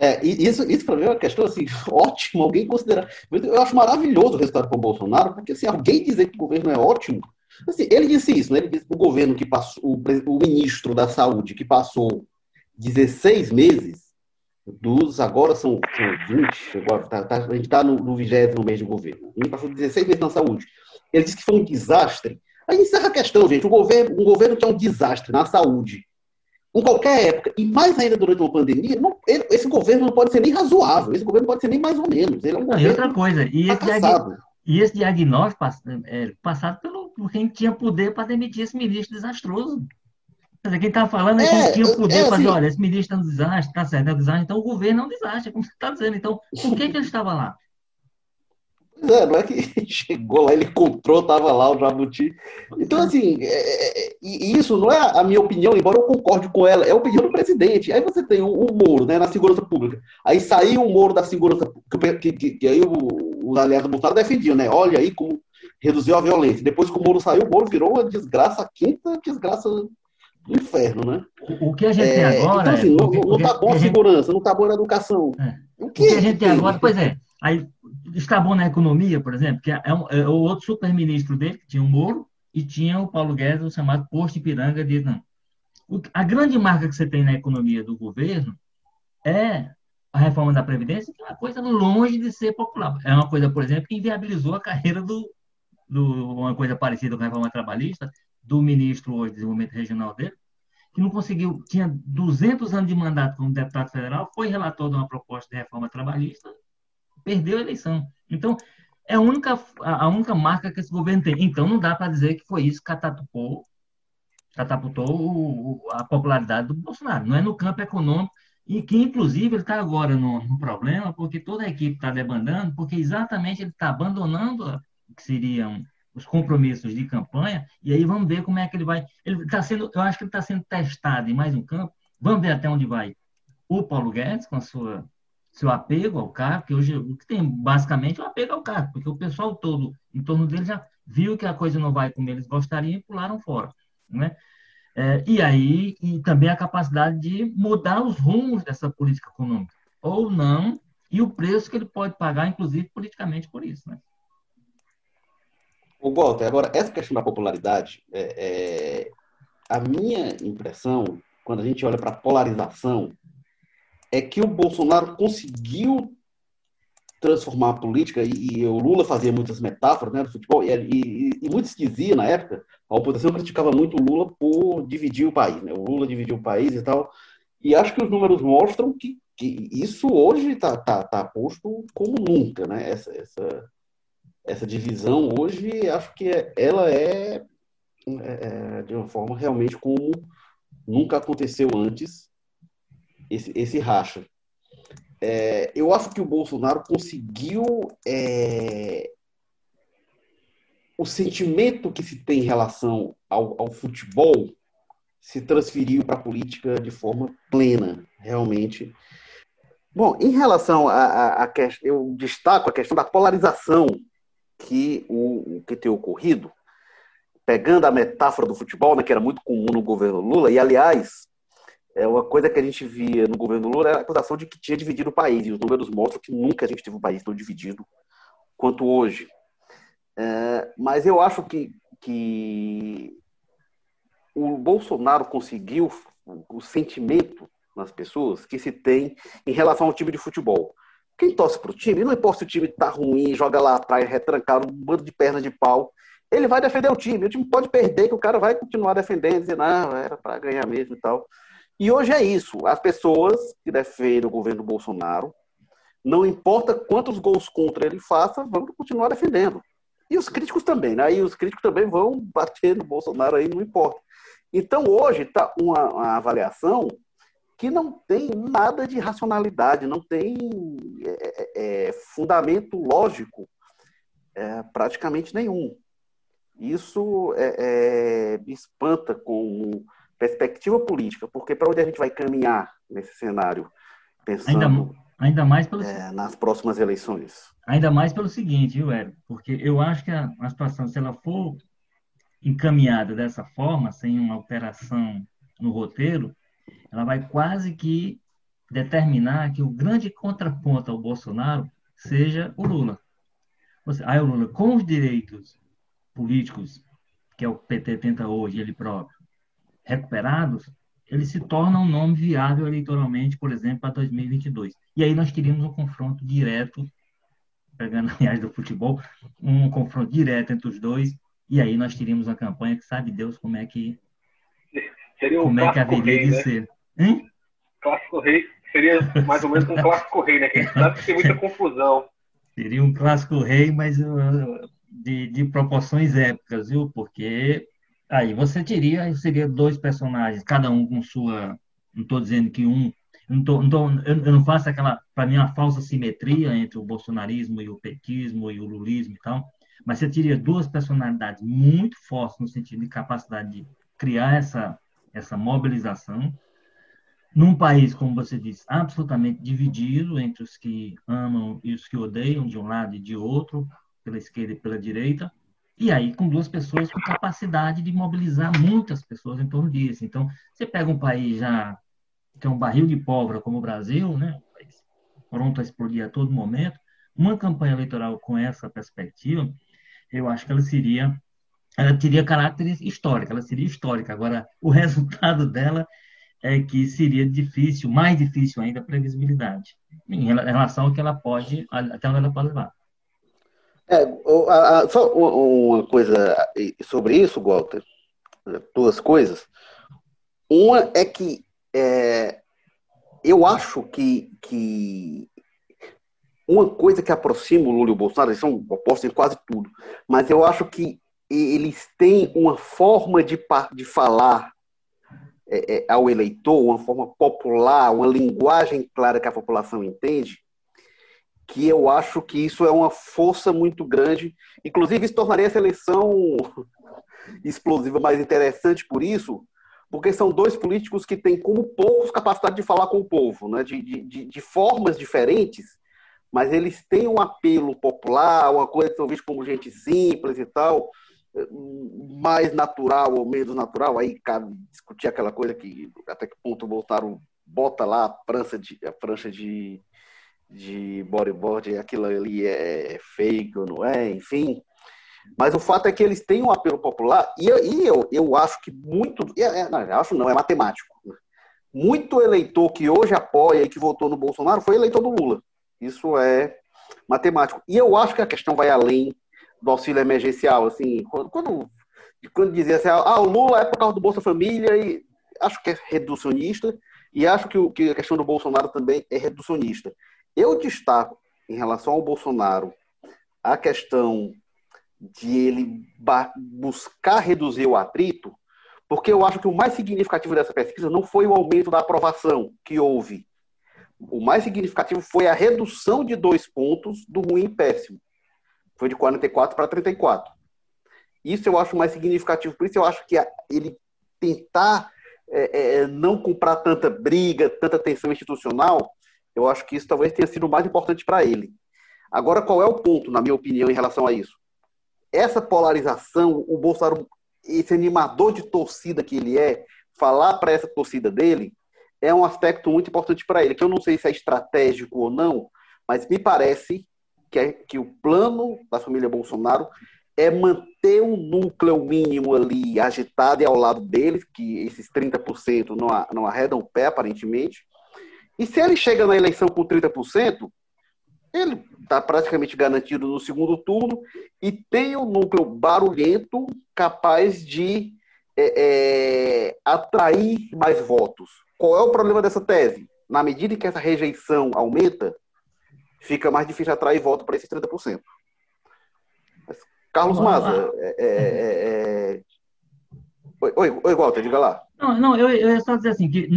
Speaker 1: É, isso, isso para mim é uma questão assim, ótima, alguém considerar. Eu acho maravilhoso o resultado com o Bolsonaro, porque se assim, alguém dizer que o governo é ótimo, assim, ele disse isso, né? Ele disse que o governo que passou, o, o ministro da Saúde que passou 16 meses dos agora são, são 20, agora tá, tá, a gente está no, no 20 mês de governo. Ele passou 16 meses na saúde. Ele disse que foi um desastre. Aí encerra a questão, gente. O governo, um governo que é um desastre na saúde, em qualquer época, e mais ainda durante uma pandemia, não, ele, esse governo não pode ser nem razoável, esse governo pode ser nem mais ou menos. Ele é um
Speaker 2: não, e outra coisa, e esse, e esse diagnóstico é, passado pelo por quem tinha poder para demitir esse ministro desastroso. Quem está falando é, é quem tinha o poder é, fazer, assim, olha, esse ministro é um desastre, está certo, é um desastre, então o governo é um desastre, como você está dizendo. Então, por que, que ele estava lá?
Speaker 1: É, não é que chegou lá, ele encontrou, estava lá o Jabuti. Então, assim, é, é, isso não é a minha opinião, embora eu concorde com ela, é a opinião do presidente. Aí você tem o, o Moro, né, na segurança pública. Aí saiu o Moro da segurança pública, que, que, que, aí os aliados do Bolsonaro defendiam, né? Olha aí como reduziu a violência. Depois que o Moro saiu, o Moro virou uma desgraça, a quinta desgraça inferno, né?
Speaker 2: O, que a gente é, tem agora. Então,
Speaker 1: assim, é, não, está bom a segurança, gente... não está boa a educação.
Speaker 2: É. O, que, o que a gente tem agora, pois é, aí está bom na economia, por exemplo, que é, um, é o outro super-ministro dele, que tinha o Moro, e tinha o Paulo Guedes, o chamado Posto Ipiranga de não. O, a grande marca que você tem na economia do governo é a reforma da Previdência, que é uma coisa longe de ser popular. É uma coisa, por exemplo, que inviabilizou a carreira do, do uma coisa parecida com a reforma trabalhista, do ministro hoje de desenvolvimento regional dele, que não conseguiu, tinha 200 anos de mandato como deputado federal, foi relator de uma proposta de reforma trabalhista, perdeu a eleição. Então, é a única, a única marca que esse governo tem. Então, não dá para dizer que foi isso que catapultou, catapultou a popularidade do Bolsonaro. Não é no campo econômico, e que, inclusive, ele está agora no, no, problema, porque toda a equipe está debandando, porque exatamente ele está abandonando o que seriam os compromissos de campanha, e aí vamos ver como é que ele vai. Ele está sendo, eu acho que ele está sendo testado em mais um campo. Vamos ver até onde vai o Paulo Guedes com a sua seu apego ao cargo, que hoje o que tem basicamente é o apego ao cargo, porque o pessoal todo em torno dele já, viu que a coisa não vai como eles gostariam e pularam fora. Né? É, e aí, e também a capacidade de mudar os rumos dessa política econômica, ou não, e o preço que ele pode pagar, inclusive politicamente, por isso. Né?
Speaker 1: O Walter, agora, essa questão da popularidade, é, é, a minha impressão, quando a gente olha para a polarização, é que o Bolsonaro conseguiu transformar a política, e, e, o Lula fazia muitas metáforas né, do futebol, e, e, e muitos diziam na época, a oposição criticava muito o Lula por dividir o país, né? o Lula dividiu o país e tal, e acho que os números mostram que, que isso hoje está tá, tá posto como nunca, né? essa, essa, essa divisão hoje, acho que ela é, é, é de uma forma realmente como nunca aconteceu antes, esse, esse racha. É, eu acho que o Bolsonaro conseguiu é, o sentimento que se tem em relação ao, ao futebol se transferiu para a política de forma plena, realmente. Bom, em relação a, a, a, eu destaco a questão da polarização que o que tem ocorrido, pegando a metáfora do futebol, né, que era muito comum no governo Lula, e aliás, é uma coisa que a gente via no governo Lula era a acusação de que tinha dividido o país, e os números mostram que nunca a gente teve um país tão dividido quanto hoje. É, mas eu acho que, que o Bolsonaro conseguiu o sentimento nas pessoas que se tem em relação ao time de futebol. Quem torce para o time, não importa se o time está ruim, joga lá atrás, retrancado, um bando de perna de pau, ele vai defender o time. O time pode perder, que o cara vai continuar defendendo, dizer, não, era para ganhar mesmo e tal. E hoje é isso. As pessoas que defendem o governo Bolsonaro, não importa quantos gols contra ele faça, vão continuar defendendo. E os críticos também, né? E os críticos também vão bater no Bolsonaro aí, não importa. Então hoje está uma, uma, avaliação que não tem nada de racionalidade, não tem é, é, é fundamento lógico é, praticamente nenhum. Isso é, é, me espanta como perspectiva política, porque para onde a gente vai caminhar nesse cenário, pensando
Speaker 2: ainda, ainda mais pelo,
Speaker 1: nas próximas eleições?
Speaker 2: Ainda mais pelo seguinte, viu, Érico? Porque eu acho que a, a situação, se ela for encaminhada dessa forma, sem uma alteração no roteiro, ela vai quase que determinar que o grande contraponto ao Bolsonaro seja o Lula. Seja, aí o Lula, com os direitos políticos que é o PT tenta hoje, ele próprio, recuperados, ele se torna um nome viável eleitoralmente, por exemplo, para 2022. E aí nós teríamos um confronto direto, pegando aliás do futebol, um confronto direto entre os dois, e aí nós teríamos uma campanha que sabe Deus como é que
Speaker 3: seria como é que haveria rei, de né? ser. Hein? Clássico rei seria mais ou menos um clássico rei, né? Que a gente sabe que tem muita confusão.
Speaker 2: Seria um clássico rei, mas uh, de, de proporções épicas, viu? Porque Aí você teria, seria dois personagens, cada um com sua. Não estou dizendo que um. Não tô, não tô, eu, eu não faço aquela, para mim, uma falsa simetria entre o bolsonarismo e o petismo e o lulismo e tal, mas você teria duas personalidades muito fortes no sentido de capacidade de criar essa, essa mobilização, num país, como você disse, absolutamente dividido entre os que amam e os que odeiam, de um lado e de outro, pela esquerda e pela direita, e aí, com duas pessoas com capacidade de mobilizar muitas pessoas em torno disso. Então, você pega um país já que é um barril de pólvora como o Brasil, né? pronto a explodir a todo momento, uma campanha eleitoral com essa perspectiva, eu acho que ela seria ela teria caráter histórico, ela seria histórica. Agora, o resultado dela é que seria difícil, mais difícil ainda, a previsibilidade, em relação ao que ela pode, até onde ela pode levar.
Speaker 1: É, só uma coisa sobre isso, Walter. Duas coisas. Uma é que é, eu acho que, que uma coisa que aproxima o Lula e o Bolsonaro, eles são opostos em quase tudo, mas eu acho que eles têm uma forma de, de falar é, é, ao eleitor, uma forma popular, uma linguagem clara que a população entende, que eu acho que isso é uma força muito grande. Inclusive, isso tornaria essa eleição explosiva mais interessante por isso, porque são dois políticos que têm, como poucos, capacidade de falar com o povo, né? de, de, de formas diferentes, mas eles têm um apelo popular, uma coisa que são vistos como gente simples e tal, mais natural ou menos natural, aí cabe discutir aquela coisa que até que ponto Bolsonaro bota lá a prancha de, a prancha de, de bodyboard, aquilo ali é fake ou não é, enfim. Mas o fato é que eles têm um apelo popular e, e eu, eu acho que muito, é, não, acho não, é matemático. Muito eleitor que hoje apoia e que votou no Bolsonaro foi eleitor do Lula. Isso é matemático. E eu acho que a questão vai além do auxílio emergencial. Assim, quando, quando, quando dizia assim, ah, o Lula é por causa do Bolsa Família, e acho que é reducionista, e acho que, o, que a questão do Bolsonaro também é reducionista. Eu destaco, em relação ao Bolsonaro, a questão de ele buscar reduzir o atrito, porque eu acho que o mais significativo dessa pesquisa não foi o aumento da aprovação que houve. O mais significativo foi a redução de dois pontos do ruim e péssimo. Foi de 44 para 34. Isso eu acho mais significativo. Por isso eu acho que ele tentar é, é, não comprar tanta briga, tanta tensão institucional, eu acho que isso talvez tenha sido o mais importante para ele. Agora, qual é o ponto, na minha opinião, em relação a isso? Essa polarização, o Bolsonaro, esse animador de torcida que ele é, falar para essa torcida dele, é um aspecto muito importante para ele, que eu não sei se é estratégico ou não, mas me parece que, é, que o plano da família Bolsonaro é manter um núcleo mínimo ali agitado e ao lado deles, que esses 30% não, não arredam o pé, aparentemente. E se ele chega na eleição com 30%, ele está praticamente garantido no segundo turno e tem um núcleo barulhento capaz de é, é, atrair mais votos. Qual é o problema dessa tese? Na medida em que essa rejeição aumenta, fica mais difícil atrair voto para esses 30%. Carlos Maza, é, é, é, é, oi, oi, Walter, diga lá.
Speaker 2: Não, não eu, eu ia só dizer assim, que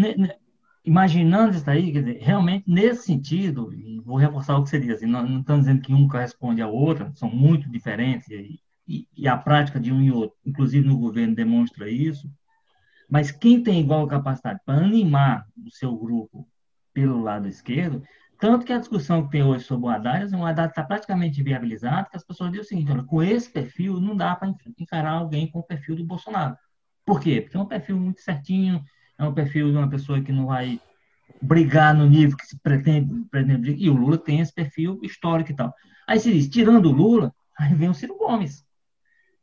Speaker 2: imaginando isso aí, dizer, realmente nesse sentido, e vou reforçar o que você diz, assim, não, não estamos dizendo que um corresponde ao outro, são muito diferentes, e, e, e, a prática de um e outro, inclusive no governo, demonstra isso, mas quem tem igual capacidade para animar o seu grupo pelo lado esquerdo, tanto que a discussão que tem hoje sobre o Haddad, o Haddad está praticamente viabilizado, que as pessoas dizem o seguinte, olha, com esse perfil não dá para encarar alguém com o perfil do Bolsonaro. Por quê? Porque é um perfil muito certinho, é um perfil de uma pessoa que não vai brigar no nível que se pretende, pretende e o Lula tem esse perfil histórico e tal. Aí se diz, tirando o Lula, aí vem o Ciro Gomes.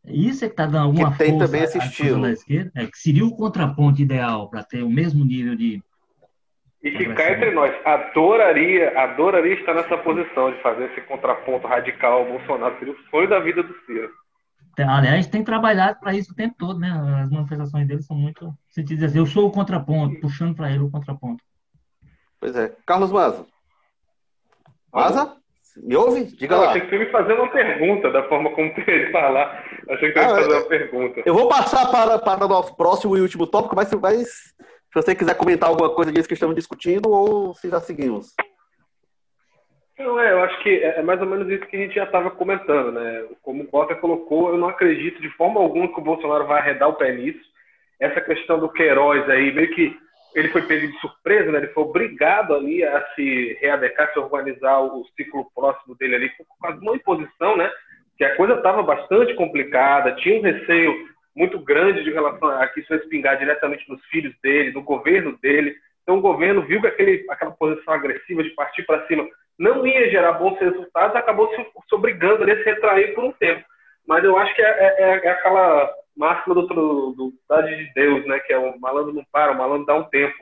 Speaker 2: Isso é que está dando alguma que tem
Speaker 1: força também esse estilo.
Speaker 2: da esquerda, é, que seria o contraponto ideal para ter o mesmo nível de
Speaker 3: e que cá entre nós, adoraria, adoraria estar nessa posição de fazer esse contraponto radical ao Bolsonaro. Seria o sonho da vida do Ciro.
Speaker 2: Aliás, tem trabalhado para isso o tempo todo, né? As manifestações dele são muito. Se diz assim, eu sou o contraponto, puxando para ele o contraponto.
Speaker 1: Pois é. Carlos Maza. Maza? Me ouve? Diga Não, lá.
Speaker 3: Achei que você me fazer uma pergunta da forma como ia falar. Achei que você ia fazer uma pergunta.
Speaker 1: Eu vou passar para, para o nosso próximo e último tópico, mas, mas se você quiser comentar alguma coisa disso que estamos discutindo ou se já seguimos.
Speaker 3: Não, é, eu acho que é, é mais ou menos isso que a gente já estava comentando, né? Como o Walter colocou, eu não acredito de forma alguma que o Bolsonaro vai arredar o pé nisso. Essa questão do Queiroz aí, meio que ele foi pego de surpresa, né? Ele foi obrigado ali a se readequar, se organizar o ciclo próximo dele ali por causa de uma imposição, né? Que a coisa estava bastante complicada, tinha um receio muito grande de relação a que isso vai espingar diretamente nos filhos dele, no governo dele. Então o governo viu que aquele, aquela posição agressiva de partir para cima não ia gerar bons resultados, acabou se, obrigando a se retrair por um tempo. Mas eu acho que é, é, é, é aquela máxima do, do, de Deus, né? Que é o malandro não para, o malandro dá um tempo.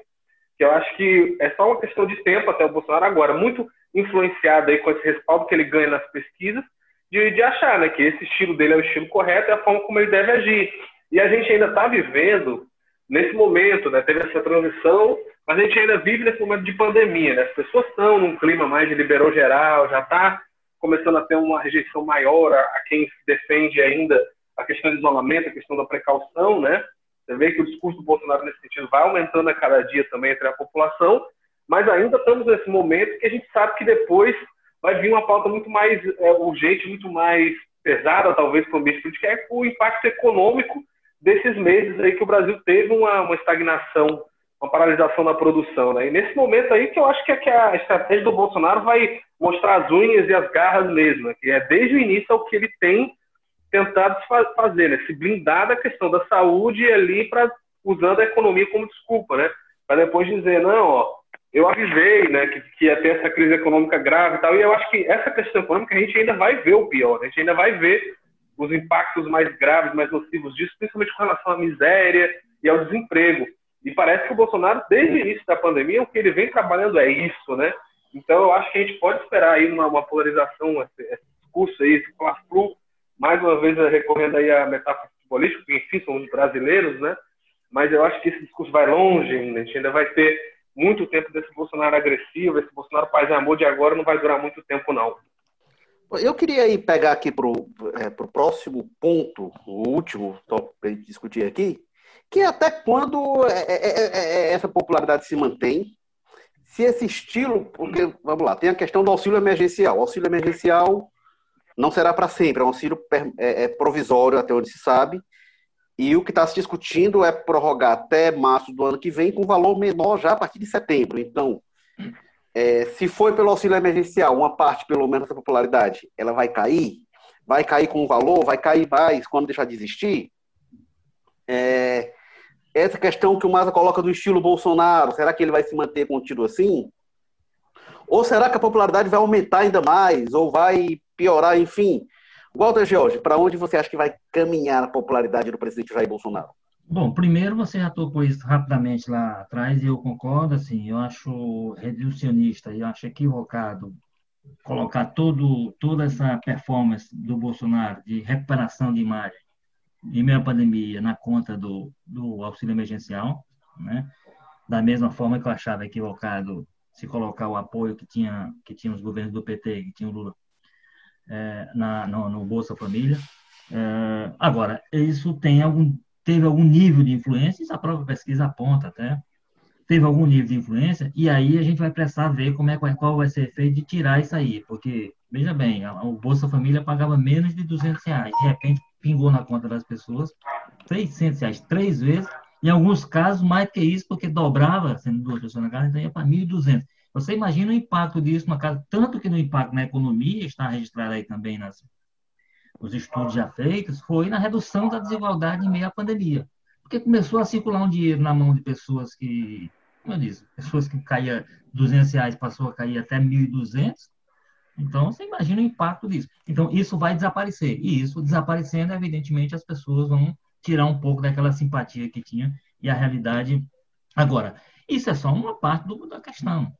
Speaker 3: Que eu acho que é só uma questão de tempo até o Bolsonaro agora, muito influenciado aí com esse respaldo que ele ganha nas pesquisas, de, de achar né, que esse estilo dele é o estilo correto, é a forma como ele deve agir. E a gente ainda está vivendo nesse momento, né, teve essa transição, mas a gente ainda vive nesse momento de pandemia. Né? As pessoas estão num clima mais de liberou geral, já está começando a ter uma rejeição maior a, a quem defende ainda a questão do isolamento, a questão da precaução, né? Você vê que o discurso do Bolsonaro nesse sentido vai aumentando a cada dia também entre a população, mas ainda estamos nesse momento que a gente sabe que depois vai vir uma pauta muito mais é, urgente, muito mais pesada, talvez, para o ambiente político, que é o impacto econômico desses meses aí que o Brasil teve uma, uma estagnação uma paralisação na produção. Né? E nesse momento aí que eu acho que, é que a estratégia do Bolsonaro vai mostrar as unhas e as garras mesmo, né? que é desde o início o que ele tem tentado fazer, né? se blindar da questão da saúde ali para usando a economia como desculpa, né? Para depois dizer, não, ó, eu avisei, né, que, que ia ter essa crise econômica grave e tal, e eu acho que essa questão econômica a gente ainda vai ver o pior, a gente ainda vai ver os impactos mais graves, mais nocivos disso, principalmente com relação à miséria e ao desemprego. E parece que o Bolsonaro, desde o início da pandemia, o que ele vem trabalhando é isso, né? Então eu acho que a gente pode esperar aí uma, uma polarização, esse, esse discurso aí, esse fla mais uma vez recorrendo aí à metáfora política, porque enfim, somos brasileiros, né? Mas eu acho que esse discurso vai longe a gente ainda vai ter muito tempo desse Bolsonaro agressivo, esse Bolsonaro paz e amor de agora não vai durar muito tempo, não.
Speaker 1: Eu queria aí pegar aqui para o é, próximo ponto, o último tópico para discutir aqui, que é até quando é é, é, é, essa popularidade se mantém, se esse estilo, porque, vamos lá, tem a questão do auxílio emergencial. O auxílio emergencial não será para sempre, é um auxílio provisório, até onde se sabe, e o que está se discutindo é prorrogar até março do ano que vem com valor menor já a partir de setembro. Então, é, se foi pelo auxílio emergencial, uma parte pelo menos da popularidade, ela vai cair? Vai cair com o valor? Vai cair mais quando deixar de existir? É, essa questão que o Maza coloca do estilo Bolsonaro, será que ele vai se manter contido assim? Ou será que a popularidade vai aumentar ainda mais? Ou vai piorar? Enfim, Walter George, para onde você acha que vai caminhar a popularidade do presidente Jair Bolsonaro?
Speaker 2: Bom, primeiro você já tocou isso rapidamente lá atrás e eu concordo, assim, eu acho reducionista e acho equivocado colocar todo, toda essa performance do Bolsonaro de recuperação de imagem em meio à pandemia na conta do, do auxílio emergencial, né? Da mesma forma que eu achava equivocado se colocar o apoio que tinha que tinha os governos do PT, que tinha o Lula é, na, no, no, Bolsa Família. É, agora, isso tem algum, teve algum nível de influência, isso a própria pesquisa aponta até, teve algum nível de influência, e aí a gente vai precisar ver como é, qual vai ser o efeito de tirar isso aí, porque, veja bem, o Bolsa Família pagava menos de 200 reais, de repente pingou na conta das pessoas 600 reais, três vezes, em alguns casos mais que isso, porque dobrava, sendo duas pessoas na casa, então ia para 1.200. Você imagina o impacto disso na casa, tanto que no impacto na economia, está registrado aí também nas, nos estudos já feitos, foi na redução da desigualdade em meio à pandemia. Porque começou a circular um dinheiro na mão de pessoas que, como eu disse, pessoas que caía 200 reais, passou a cair até 1.200. Então, você imagina o impacto disso. Então, isso vai desaparecer. E isso desaparecendo, evidentemente, as pessoas vão tirar um pouco daquela simpatia que tinha e a realidade. Agora, isso é só uma parte do, da questão.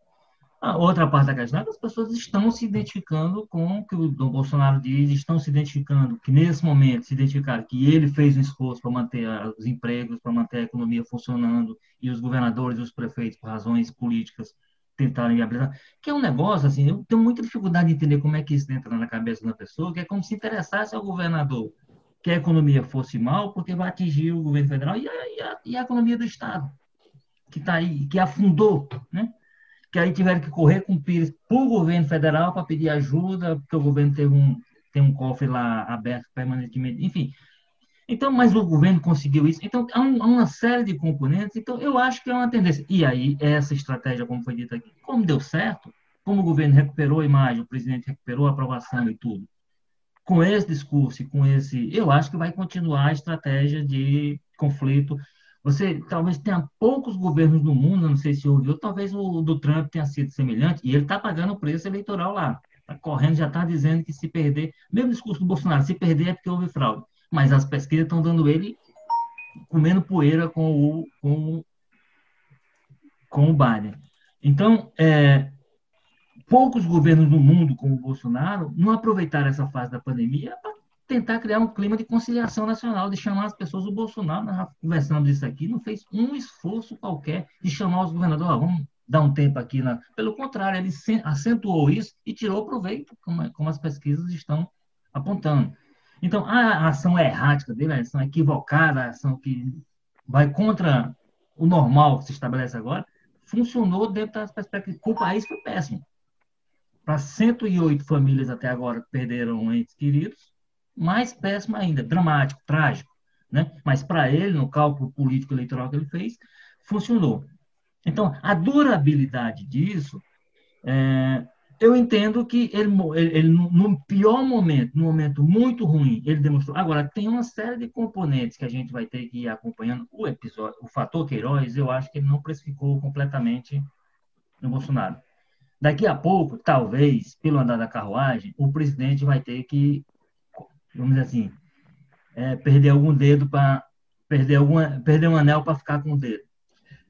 Speaker 2: A outra parte da questão é que as pessoas estão se identificando com o que o Bolsonaro diz, estão se identificando, que nesse momento se identificaram que ele fez um esforço para manter os empregos, para manter a economia funcionando, e os governadores e os prefeitos, por razões políticas, tentaram viabilizar. Que é um negócio, assim, eu tenho muita dificuldade de entender como é que isso entra na cabeça da pessoa, que é como se interessasse ao governador que a economia fosse mal, porque vai atingir o governo federal e a, e a, e a economia do Estado, que está aí, que afundou, né? Que aí tiveram que correr com o Pires para o governo federal para pedir ajuda, porque o governo teve um, tem um cofre lá aberto permanentemente, enfim. Então, mas o governo conseguiu isso. Então, há, um, há, uma série de componentes. Então, eu acho que é uma tendência. E aí, essa estratégia, como foi dito aqui, como deu certo, como o governo recuperou a imagem, o presidente recuperou a aprovação e tudo, com esse discurso e com esse, eu acho que vai continuar a estratégia de conflito você talvez tenha poucos governos no mundo, não sei se ouviu, talvez o do Trump tenha sido semelhante, e ele está pagando o preço eleitoral lá. Está correndo, já está dizendo que se perder, mesmo discurso do Bolsonaro, se perder é porque houve fraude. Mas as pesquisas estão dando ele comendo poeira com o, com, com o Biden. Então, é, poucos governos no mundo, como o Bolsonaro, não aproveitaram essa fase da pandemia para tentar criar um clima de conciliação nacional, de chamar as pessoas. O Bolsonaro, nós já conversamos isso aqui, não fez um esforço qualquer de chamar os governadores, oh, vamos dar um tempo aqui. Na... Pelo contrário, ele acentuou isso e tirou proveito, como, como as pesquisas estão apontando. Então, a ação errática dele, a ação equivocada, a ação que vai contra o normal que se estabelece agora, funcionou dentro das perspectivas. O país foi péssimo. Para 108 famílias até agora perderam entes queridos, mais péssimo ainda, dramático, trágico. Né? Mas para ele, no cálculo político eleitoral que ele fez, funcionou. Então, a durabilidade disso, é, eu entendo que ele, ele, no pior momento, no momento muito ruim, ele demonstrou. Agora, tem uma série de componentes que a gente vai ter que ir acompanhando. O episódio, o fator Queiroz, eu acho que ele não precificou completamente no Bolsonaro. Daqui a pouco, talvez, pelo andar da carruagem, o presidente vai ter que, vamos dizer assim, é, perder algum dedo para perder alguma, perder um anel para ficar com o dedo.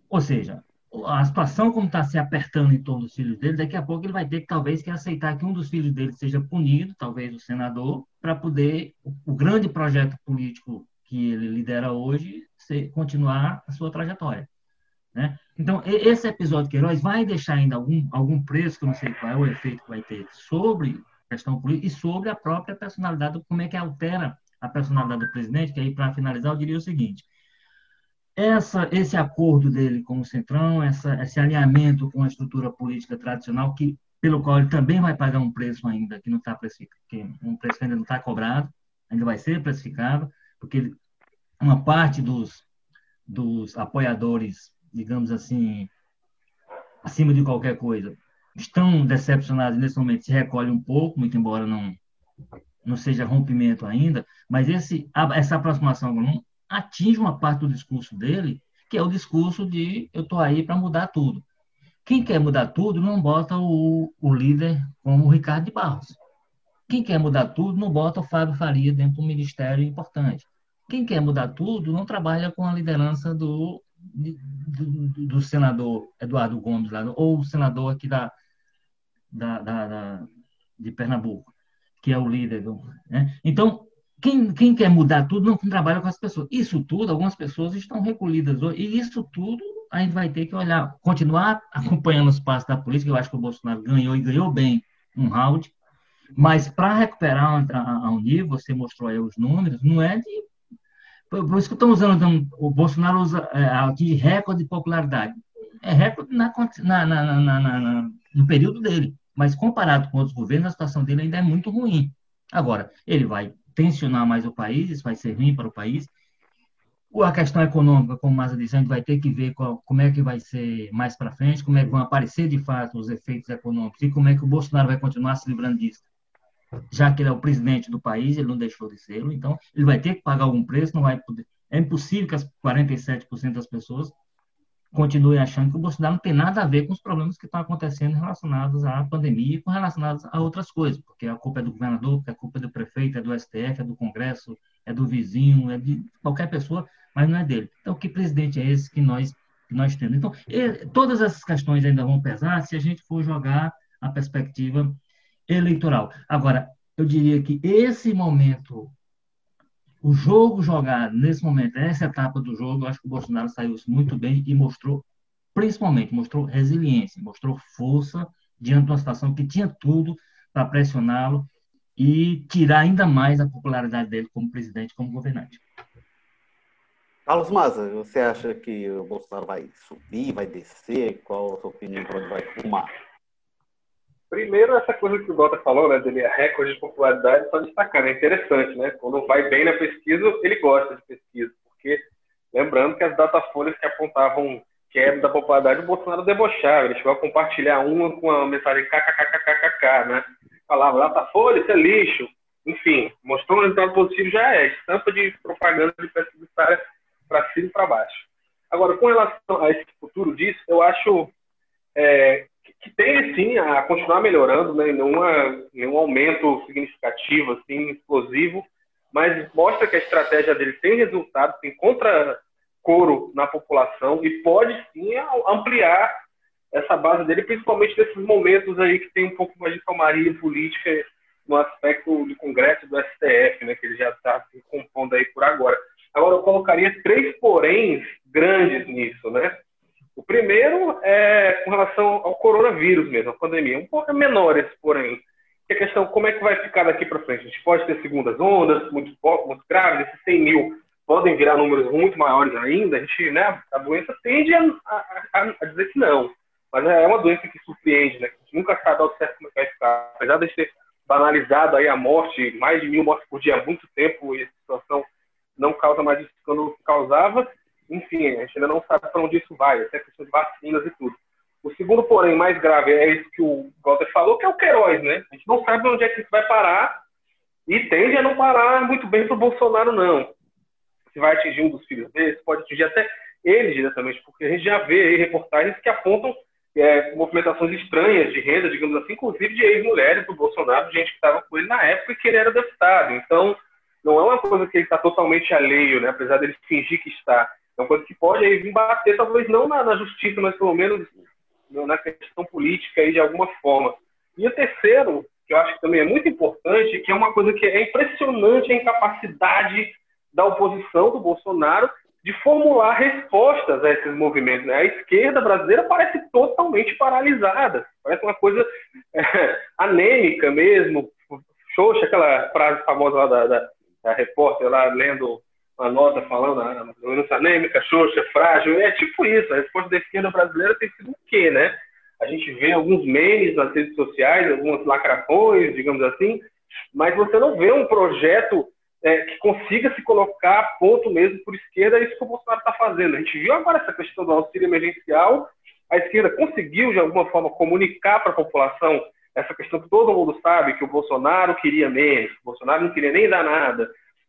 Speaker 2: Ou seja, a situação como está se apertando em torno dos filhos dele, daqui a pouco ele vai ter que talvez que aceitar que um dos filhos dele seja punido, talvez o senador, para poder o, grande projeto político que ele lidera hoje ser, continuar a sua trajetória. Né? Então, esse episódio Queiroz vai deixar ainda algum, algum preço, que eu não sei qual é o efeito que vai ter sobre questão política e sobre a própria personalidade, como é que altera a personalidade do presidente, que aí, para finalizar, eu diria o seguinte, essa, esse acordo dele com o Centrão, essa, esse alinhamento com a estrutura política tradicional, que, pelo qual ele também vai pagar um preço ainda, que não está precificado, um preço que ainda não está cobrado, ainda vai ser precificado, porque ele, uma parte dos, dos apoiadores, digamos assim, acima de qualquer coisa, estão decepcionados nesse momento, se recolhe um pouco, muito embora não não seja rompimento ainda, mas esse, essa aproximação atinge uma parte do discurso dele, que é o discurso de eu estou aí para mudar tudo. Quem quer mudar tudo não bota o, o líder como o Ricardo de Barros. Quem quer mudar tudo não bota o Fábio Faria dentro do ministério importante. Quem quer mudar tudo não trabalha com a liderança do, do, do senador Eduardo Gomes, lá, ou o senador aqui da, da, da, da de Pernambuco, que é o líder. Do, né? Então, quem, quem quer mudar tudo não trabalha com as pessoas. Isso tudo, algumas pessoas estão recolhidas hoje, e isso tudo a gente vai ter que olhar, continuar acompanhando os passos da política. Eu acho que o Bolsonaro ganhou e ganhou bem um round, mas para recuperar a, um nível, você mostrou aí os números, não é de. Por isso que estão usando, então, o Bolsonaro usa é, de recorde de popularidade. É recorde na, na, na, na, no período dele, mas comparado com outros governos, a situação dele ainda é muito ruim. Agora, ele vai tensionar mais o país, isso vai ser ruim para o país. A questão econômica, como Maza disse, a gente vai ter que ver qual, como é que vai ser mais para frente, como é que vão aparecer de fato os efeitos econômicos e como é que o Bolsonaro vai continuar se livrando disso. Já que ele é o presidente do país, ele não deixou de ser, então ele vai ter que pagar algum preço, não vai poder. É impossível que as 47% das pessoas continue achando que o Bolsonaro não tem nada a ver com os problemas que estão acontecendo relacionados à pandemia e com relacionados a outras coisas, porque a culpa é do governador, a culpa é do prefeito, é do STF, é do Congresso, é do vizinho, é de qualquer pessoa, mas não é dele. Então, que presidente é esse que nós, que nós temos? Então, todas essas questões ainda vão pesar se a gente for jogar a perspectiva eleitoral. Agora, eu diria que esse momento o jogo jogado nesse momento, essa etapa do jogo, eu acho que o Bolsonaro saiu muito bem e mostrou, principalmente, mostrou resiliência, mostrou força diante de uma situação que tinha tudo para pressioná-lo e tirar ainda mais a popularidade dele como presidente, como governante.
Speaker 1: Carlos Maza, você acha que o Bolsonaro vai subir, vai descer? Qual a sua opinião para onde vai rumar?
Speaker 3: Primeiro, essa coisa que o Gota falou, né, dele é recorde de popularidade, só destacando, é interessante, né? Quando vai bem na pesquisa, ele gosta de pesquisa, porque lembrando que as datafolhas que apontavam queda da popularidade, o Bolsonaro debochava, ele chegou a compartilhar uma com a mensagem kkkkkkk, né? Falava, datafolha, isso é lixo. Enfim, mostrou um resultado positivo já é estampa de propaganda de pesquisa para cima e para baixo. Agora, com relação a esse futuro disso, eu acho é, que tende sim a continuar melhorando, né? Nenhuma, nenhum aumento significativo, assim, explosivo, mas mostra que a estratégia dele tem resultado, tem contra coro na população e pode sim ampliar essa base dele, principalmente nesses momentos aí que tem um pouco mais de calmaria política no aspecto do Congresso do STF, né, que ele já está se compondo aí por agora. Agora eu colocaria três poréns grandes nisso, né? O primeiro é com relação ao coronavírus mesmo, a pandemia. Um pouco menores, porém. Que a questão como é que vai ficar daqui para frente? A gente pode ter segundas ondas, muito, muito graves, esses 100 mil podem virar números muito maiores ainda. A gente, né, a doença tende a, a, a dizer que não. Mas é uma doença que surpreende, né? A gente nunca sabe ao certo como é vai ficar. Apesar de ter banalizado aí a morte, mais de mil mortes por dia há muito tempo, e a situação não causa mais isso quando causava, enfim, a gente ainda não sabe para onde isso vai, até questão de vacinas e tudo. O segundo, porém, mais grave é isso que o Walter falou, que é o Queiroz, né? A gente não sabe onde é que isso vai parar e tende a não parar muito bem para o Bolsonaro, não. Se vai atingir um dos filhos dele, pode atingir até ele diretamente, porque a gente já vê aí reportagens que apontam é, movimentações estranhas de renda, digamos assim, inclusive de ex-mulheres do Bolsonaro, gente que estava com ele na época e que ele era deputado. Então, não é uma coisa que ele está totalmente alheio, né? apesar dele fingir que está. É uma coisa que pode aí vir bater, talvez não na, na justiça, mas pelo menos na questão política aí de alguma forma. E o terceiro, que eu acho que também é muito importante, que é uma coisa que é impressionante a incapacidade da oposição do Bolsonaro de formular respostas a esses movimentos. Né? A esquerda brasileira parece totalmente paralisada, parece uma coisa é, anêmica mesmo. Xoxa, aquela frase famosa lá da, da, da repórter lá lendo uma nota falando ah, doença anêmica, xoxa, frágil, é tipo isso. A resposta da esquerda brasileira tem sido o quê, né? A gente vê alguns memes nas redes sociais, algumas lacrações, digamos assim, mas você não vê um projeto é, que consiga se colocar ponto mesmo por esquerda, é isso que o Bolsonaro está fazendo. A gente viu agora essa questão do auxílio emergencial, a esquerda conseguiu, de alguma forma, comunicar para a população essa questão que todo mundo sabe, que o Bolsonaro queria menos, o Bolsonaro não queria nem dar nada,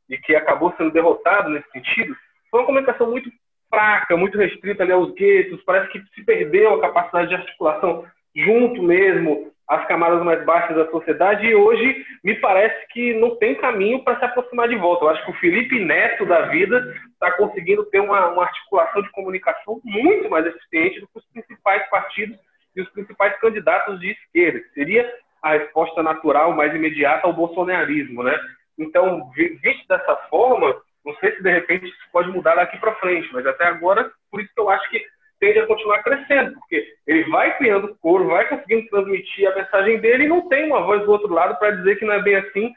Speaker 3: e que acabou sendo derrotado nesse sentido, foi uma comunicação muito fraca, muito restrita ali aos guetos, parece que se perdeu a capacidade de articulação junto mesmo às camadas mais baixas da sociedade e hoje me parece que não tem caminho para se aproximar de volta. Eu acho que o Felipe Neto da vida está conseguindo ter uma, uma, articulação de comunicação muito mais eficiente do que os principais partidos e os principais candidatos de esquerda, que seria a resposta natural mais imediata ao bolsonarismo, né? Então, visto dessa forma, não sei se de repente isso pode mudar daqui para frente, mas até agora, por isso que eu acho que tende a continuar crescendo, porque ele vai criando coro, vai conseguindo transmitir a mensagem dele e não tem uma voz do outro lado para dizer que não é bem assim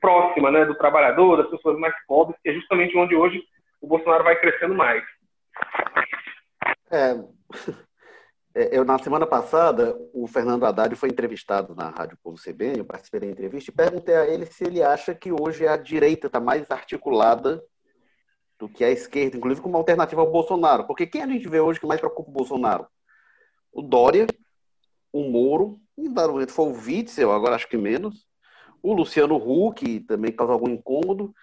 Speaker 3: próxima né, do trabalhador, das pessoas mais pobres, que é justamente onde hoje o Bolsonaro vai crescendo mais.
Speaker 1: É, eu, na semana passada, o Fernando Haddad foi entrevistado na Rádio Povo CBN, eu participei da entrevista e perguntei a ele se ele acha que hoje a direita está mais articulada do que a esquerda, inclusive como alternativa ao Bolsonaro. Porque quem a gente vê hoje que mais preocupa o Bolsonaro? O Dória, o Moro, e dado momento foi o Witzel, agora acho que menos, o Luciano Huck, que também causa algum incômodo.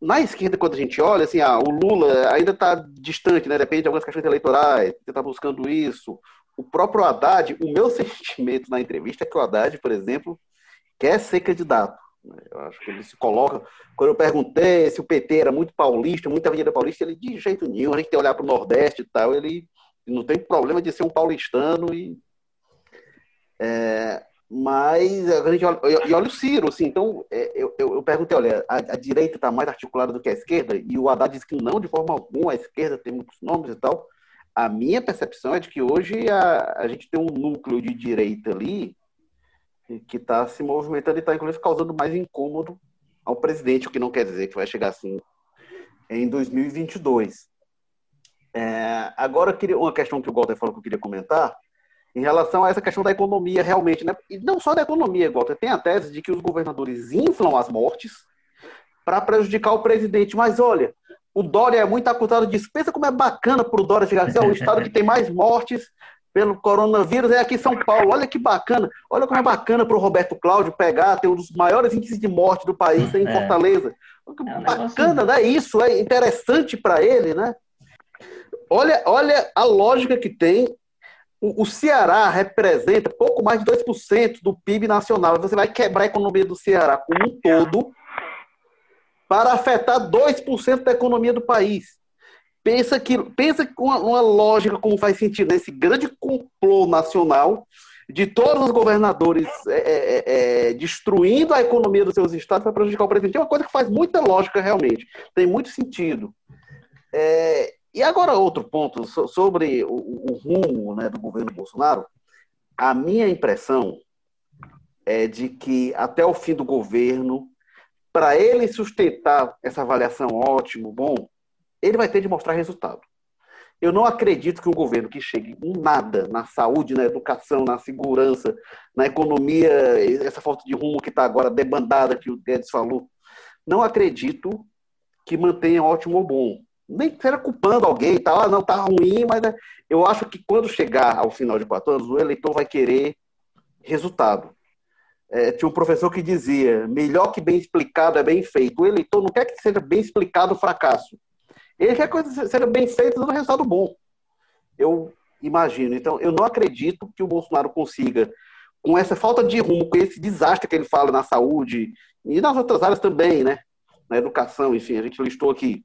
Speaker 1: Na esquerda, quando a gente olha, assim, ah, o Lula ainda está distante, né? Depende de algumas questões eleitorais, você está buscando isso o próprio Haddad, o meu sentimento na entrevista é que o Haddad, por exemplo, quer ser candidato. Eu acho que ele se coloca. Quando eu perguntei se o PT era muito paulista, muita Avenida Paulista, ele de jeito nenhum, a gente tem que olhar para o Nordeste e tal. Ele não tem problema de ser um paulistano. E, é, mas a gente olha, e olha o Ciro, assim, então é, eu, eu, eu perguntei, olha, a, a direita está mais articulada do que a esquerda? E o Haddad disse que não, de forma alguma, a esquerda tem muitos nomes e tal. A minha percepção é de que hoje a, a gente tem um núcleo de direita ali que está se movimentando e está, inclusive, causando mais incômodo ao presidente, o que não quer dizer que vai chegar assim em 2022. É, agora, queria, uma questão que o Walter falou que eu queria comentar, em relação a essa questão da economia, realmente, né? e não só da economia, Walter, tem a tese de que os governadores inflam as mortes para prejudicar o presidente. Mas olha, o Dória é muito acusado disso. Pensa como é bacana para o Dória chegar assim, o estado que tem mais mortes pelo coronavírus é aqui em São Paulo. Olha que bacana. Olha como é bacana para o Roberto Cláudio pegar, ter um dos maiores índices de morte do país em é. Fortaleza. Que é um bacana, né? Isso é interessante para ele, né? Olha, olha a lógica que tem. O, o Ceará representa pouco mais de 2% do PIB nacional. Você vai quebrar a economia do Ceará como um todo para afetar 2% da economia do país. Pensa que pensa com uma, uma, lógica como faz sentido nesse grande complô nacional de todos os governadores é, é, é, é, destruindo a economia dos seus estados para prejudicar o presidente. É uma coisa que faz muita lógica realmente, tem muito sentido. É, e agora outro ponto sobre o, o rumo né, do governo Bolsonaro. A minha impressão é de que até o fim do governo para ele sustentar essa avaliação ótimo, bom, ele vai ter de mostrar resultado. Eu não acredito que um governo que chegue em nada na saúde, na educação, na segurança, na economia, essa falta de rumo que está agora debandada, que o Guedes falou, não acredito que mantenha ótimo ou bom. nem seja culpando alguém, tá? Ah, não, tá ruim, mas é, eu acho que quando chegar ao final de quatro anos, o eleitor vai querer resultado. É, tinha um professor que dizia: melhor que bem explicado é bem feito. O eleitor não quer que seja bem explicado o fracasso. Ele quer que seja bem feita dando resultado bom. Eu imagino. Então, eu não acredito que o Bolsonaro consiga, com essa falta de rumo, com esse desastre que ele fala na saúde e nas outras áreas também, né? Na educação, enfim, a gente listou aqui.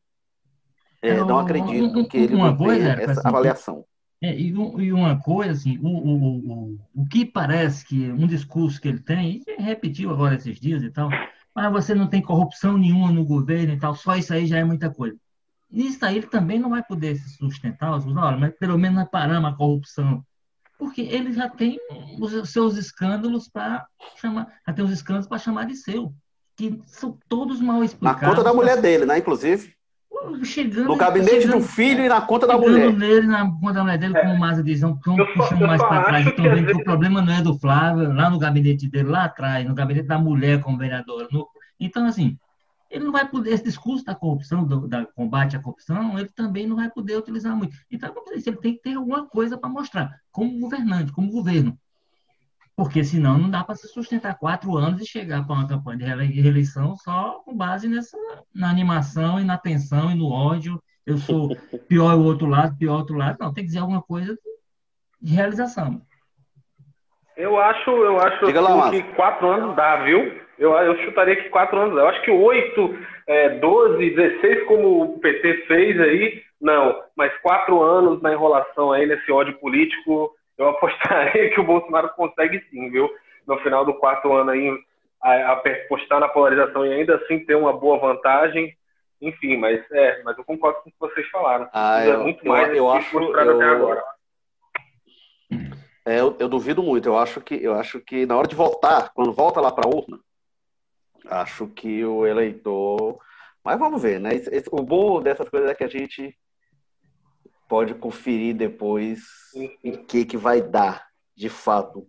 Speaker 1: É, não acredito que ele
Speaker 2: uma coisa,
Speaker 1: essa assim, avaliação.
Speaker 2: É, e, e, uma coisa, assim, o, o, o, o que parece que um discurso que ele tem, e repetiu agora esses dias e tal, mas você não tem corrupção nenhuma no governo e tal, só isso aí já é muita coisa. Nisso aí ele também não vai poder se sustentar, olha, mas pelo menos nós paramos a corrupção. Porque ele já tem os seus escândalos para chamar, já tem os escândalos para chamar de seu, que são todos mal explicados.
Speaker 1: Na conta da mulher dele, né, inclusive?
Speaker 2: Chegando.
Speaker 1: No gabinete
Speaker 2: chegando,
Speaker 1: do filho e na conta da mulher.
Speaker 2: nele, na conta da mulher dele, é. como o Maza diz, estão puxando mais para trás. Estão vendo que o problema não é do Flávio, lá no gabinete dele, lá atrás, no gabinete da mulher como vereadora. No... Então, assim, ele não vai poder, esse discurso da corrupção, do da combate à corrupção, ele também não vai poder utilizar muito. Então, como eu disse, ele tem que ter alguma coisa para mostrar, como governante, como governo. Porque senão não dá para se sustentar quatro anos e chegar para uma campanha de reeleição só com base nessa, na animação e na tensão e no ódio. Eu sou pior o outro lado, pior o outro lado. Não, tem que dizer alguma coisa de realização.
Speaker 3: Eu acho, eu acho lá, que quatro anos dá, viu? Eu, eu chutaria que quatro anos dá. Eu acho que oito, é, doze, dezesseis, como o PT fez aí, não. Mas quatro anos na enrolação aí, nesse ódio político, eu apostaria que o Bolsonaro consegue sim, viu? No final do quarto ano aí, a, apostar na polarização e ainda assim ter uma boa vantagem. Enfim, mas é, mas eu concordo com o que vocês falaram.
Speaker 1: Ah, eu, muito mais eu, eu acho, eu, até agora. É, eu, eu, duvido muito. Eu acho que eu acho que na hora de votar, quando volta lá para a urna, acho que o eleitor. Mas vamos ver, né? Esse, esse, o bom dessas coisas é que a gente pode conferir depois em que, que vai dar, de fato.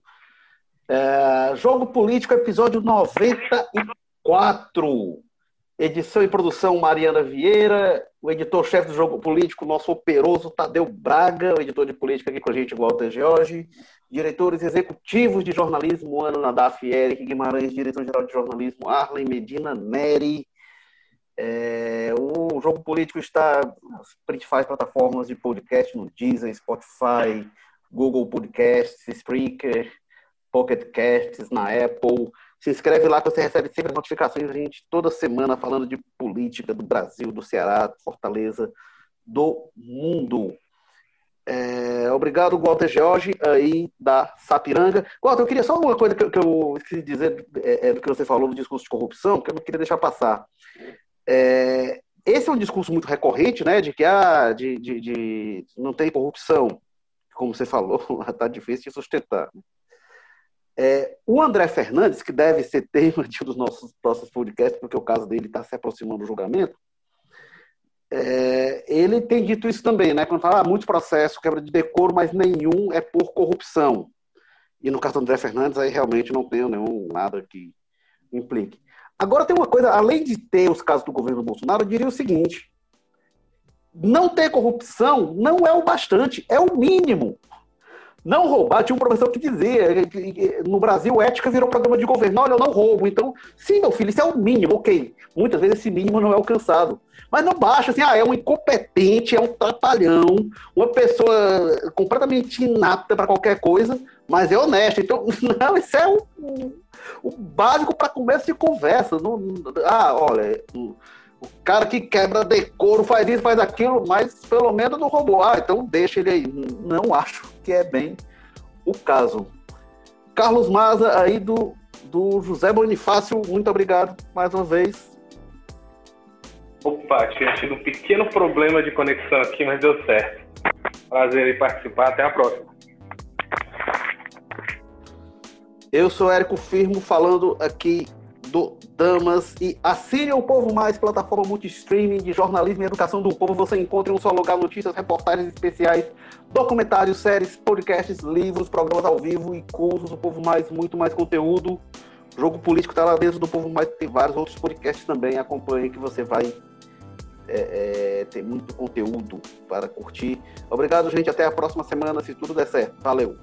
Speaker 1: É, Jogo Político, episódio 94. Edição e produção Mariana Vieira, o editor-chefe do Jogo Político, nosso operoso Tadeu Braga, o editor de política aqui com a gente, Walter George, diretores executivos de jornalismo, Ana Nadaf Eric Guimarães, diretor-geral de jornalismo, Arlen Medina Neri, é, o Jogo Político está nas principais plataformas de podcast, no Deezer, Spotify, Google Podcasts, Spreaker, Pocket Casts, na Apple. Se inscreve lá que você recebe sempre notificações da gente toda semana falando de política do Brasil, do Ceará, Fortaleza, do mundo. É, obrigado, Walter George, aí da Sapiranga. Walter, eu queria só uma coisa que, eu, que eu esqueci de dizer é, é, do que você falou no discurso de corrupção, que eu não queria deixar passar. É, esse é um discurso muito recorrente, né, de que ah, de, de, de não tem corrupção, como você falou, está difícil de sustentar. É, o André Fernandes, que deve ser tema de um dos nossos próximos podcasts, porque o caso dele está se aproximando do julgamento, é, ele tem dito isso também, né? Quando fala ah, muitos processos, quebra de decoro, mas nenhum é por corrupção. E no caso do André Fernandes, aí realmente não tem nenhum nada que implique. Agora tem uma coisa, além de ter os casos do governo Bolsonaro, eu diria o seguinte: não ter corrupção não é o bastante, é o mínimo. Não roubar, tinha um professor que dizia no Brasil ética virou programa de governo. Olha, eu não roubo. Então, sim, meu filho, isso é o mínimo, ok. Muitas vezes esse mínimo não é alcançado. Mas não baixa assim, ah, é um incompetente, é um trapalhão, uma pessoa completamente inapta para qualquer coisa, mas é honesto. Então, não, isso é o, o básico para começo de conversa. Não, ah, olha, o, o, cara que quebra decoro faz isso, faz aquilo, mas pelo menos não roubou. Ah, então deixa ele aí. Não acho que é bem o caso. Carlos Maza, aí do, do José Bonifácio, muito obrigado mais uma vez.
Speaker 3: Opa, tinha tido um pequeno problema de conexão aqui, mas deu certo. Prazer em participar. Até a próxima.
Speaker 1: Eu sou Érico Firmo, falando aqui do Damas e assine o Povo Mais, plataforma multi-streaming de jornalismo e educação do povo. Você encontra em um só lugar notícias, reportagens especiais, documentários, séries, podcasts, livros, programas ao vivo e cursos. O Povo Mais, muito mais conteúdo. O jogo político está lá dentro do Povo Mais, tem vários outros podcasts também. Acompanhe que você vai é, é, tem muito conteúdo para curtir. Obrigado, gente. Até a próxima semana, se tudo der certo. Valeu!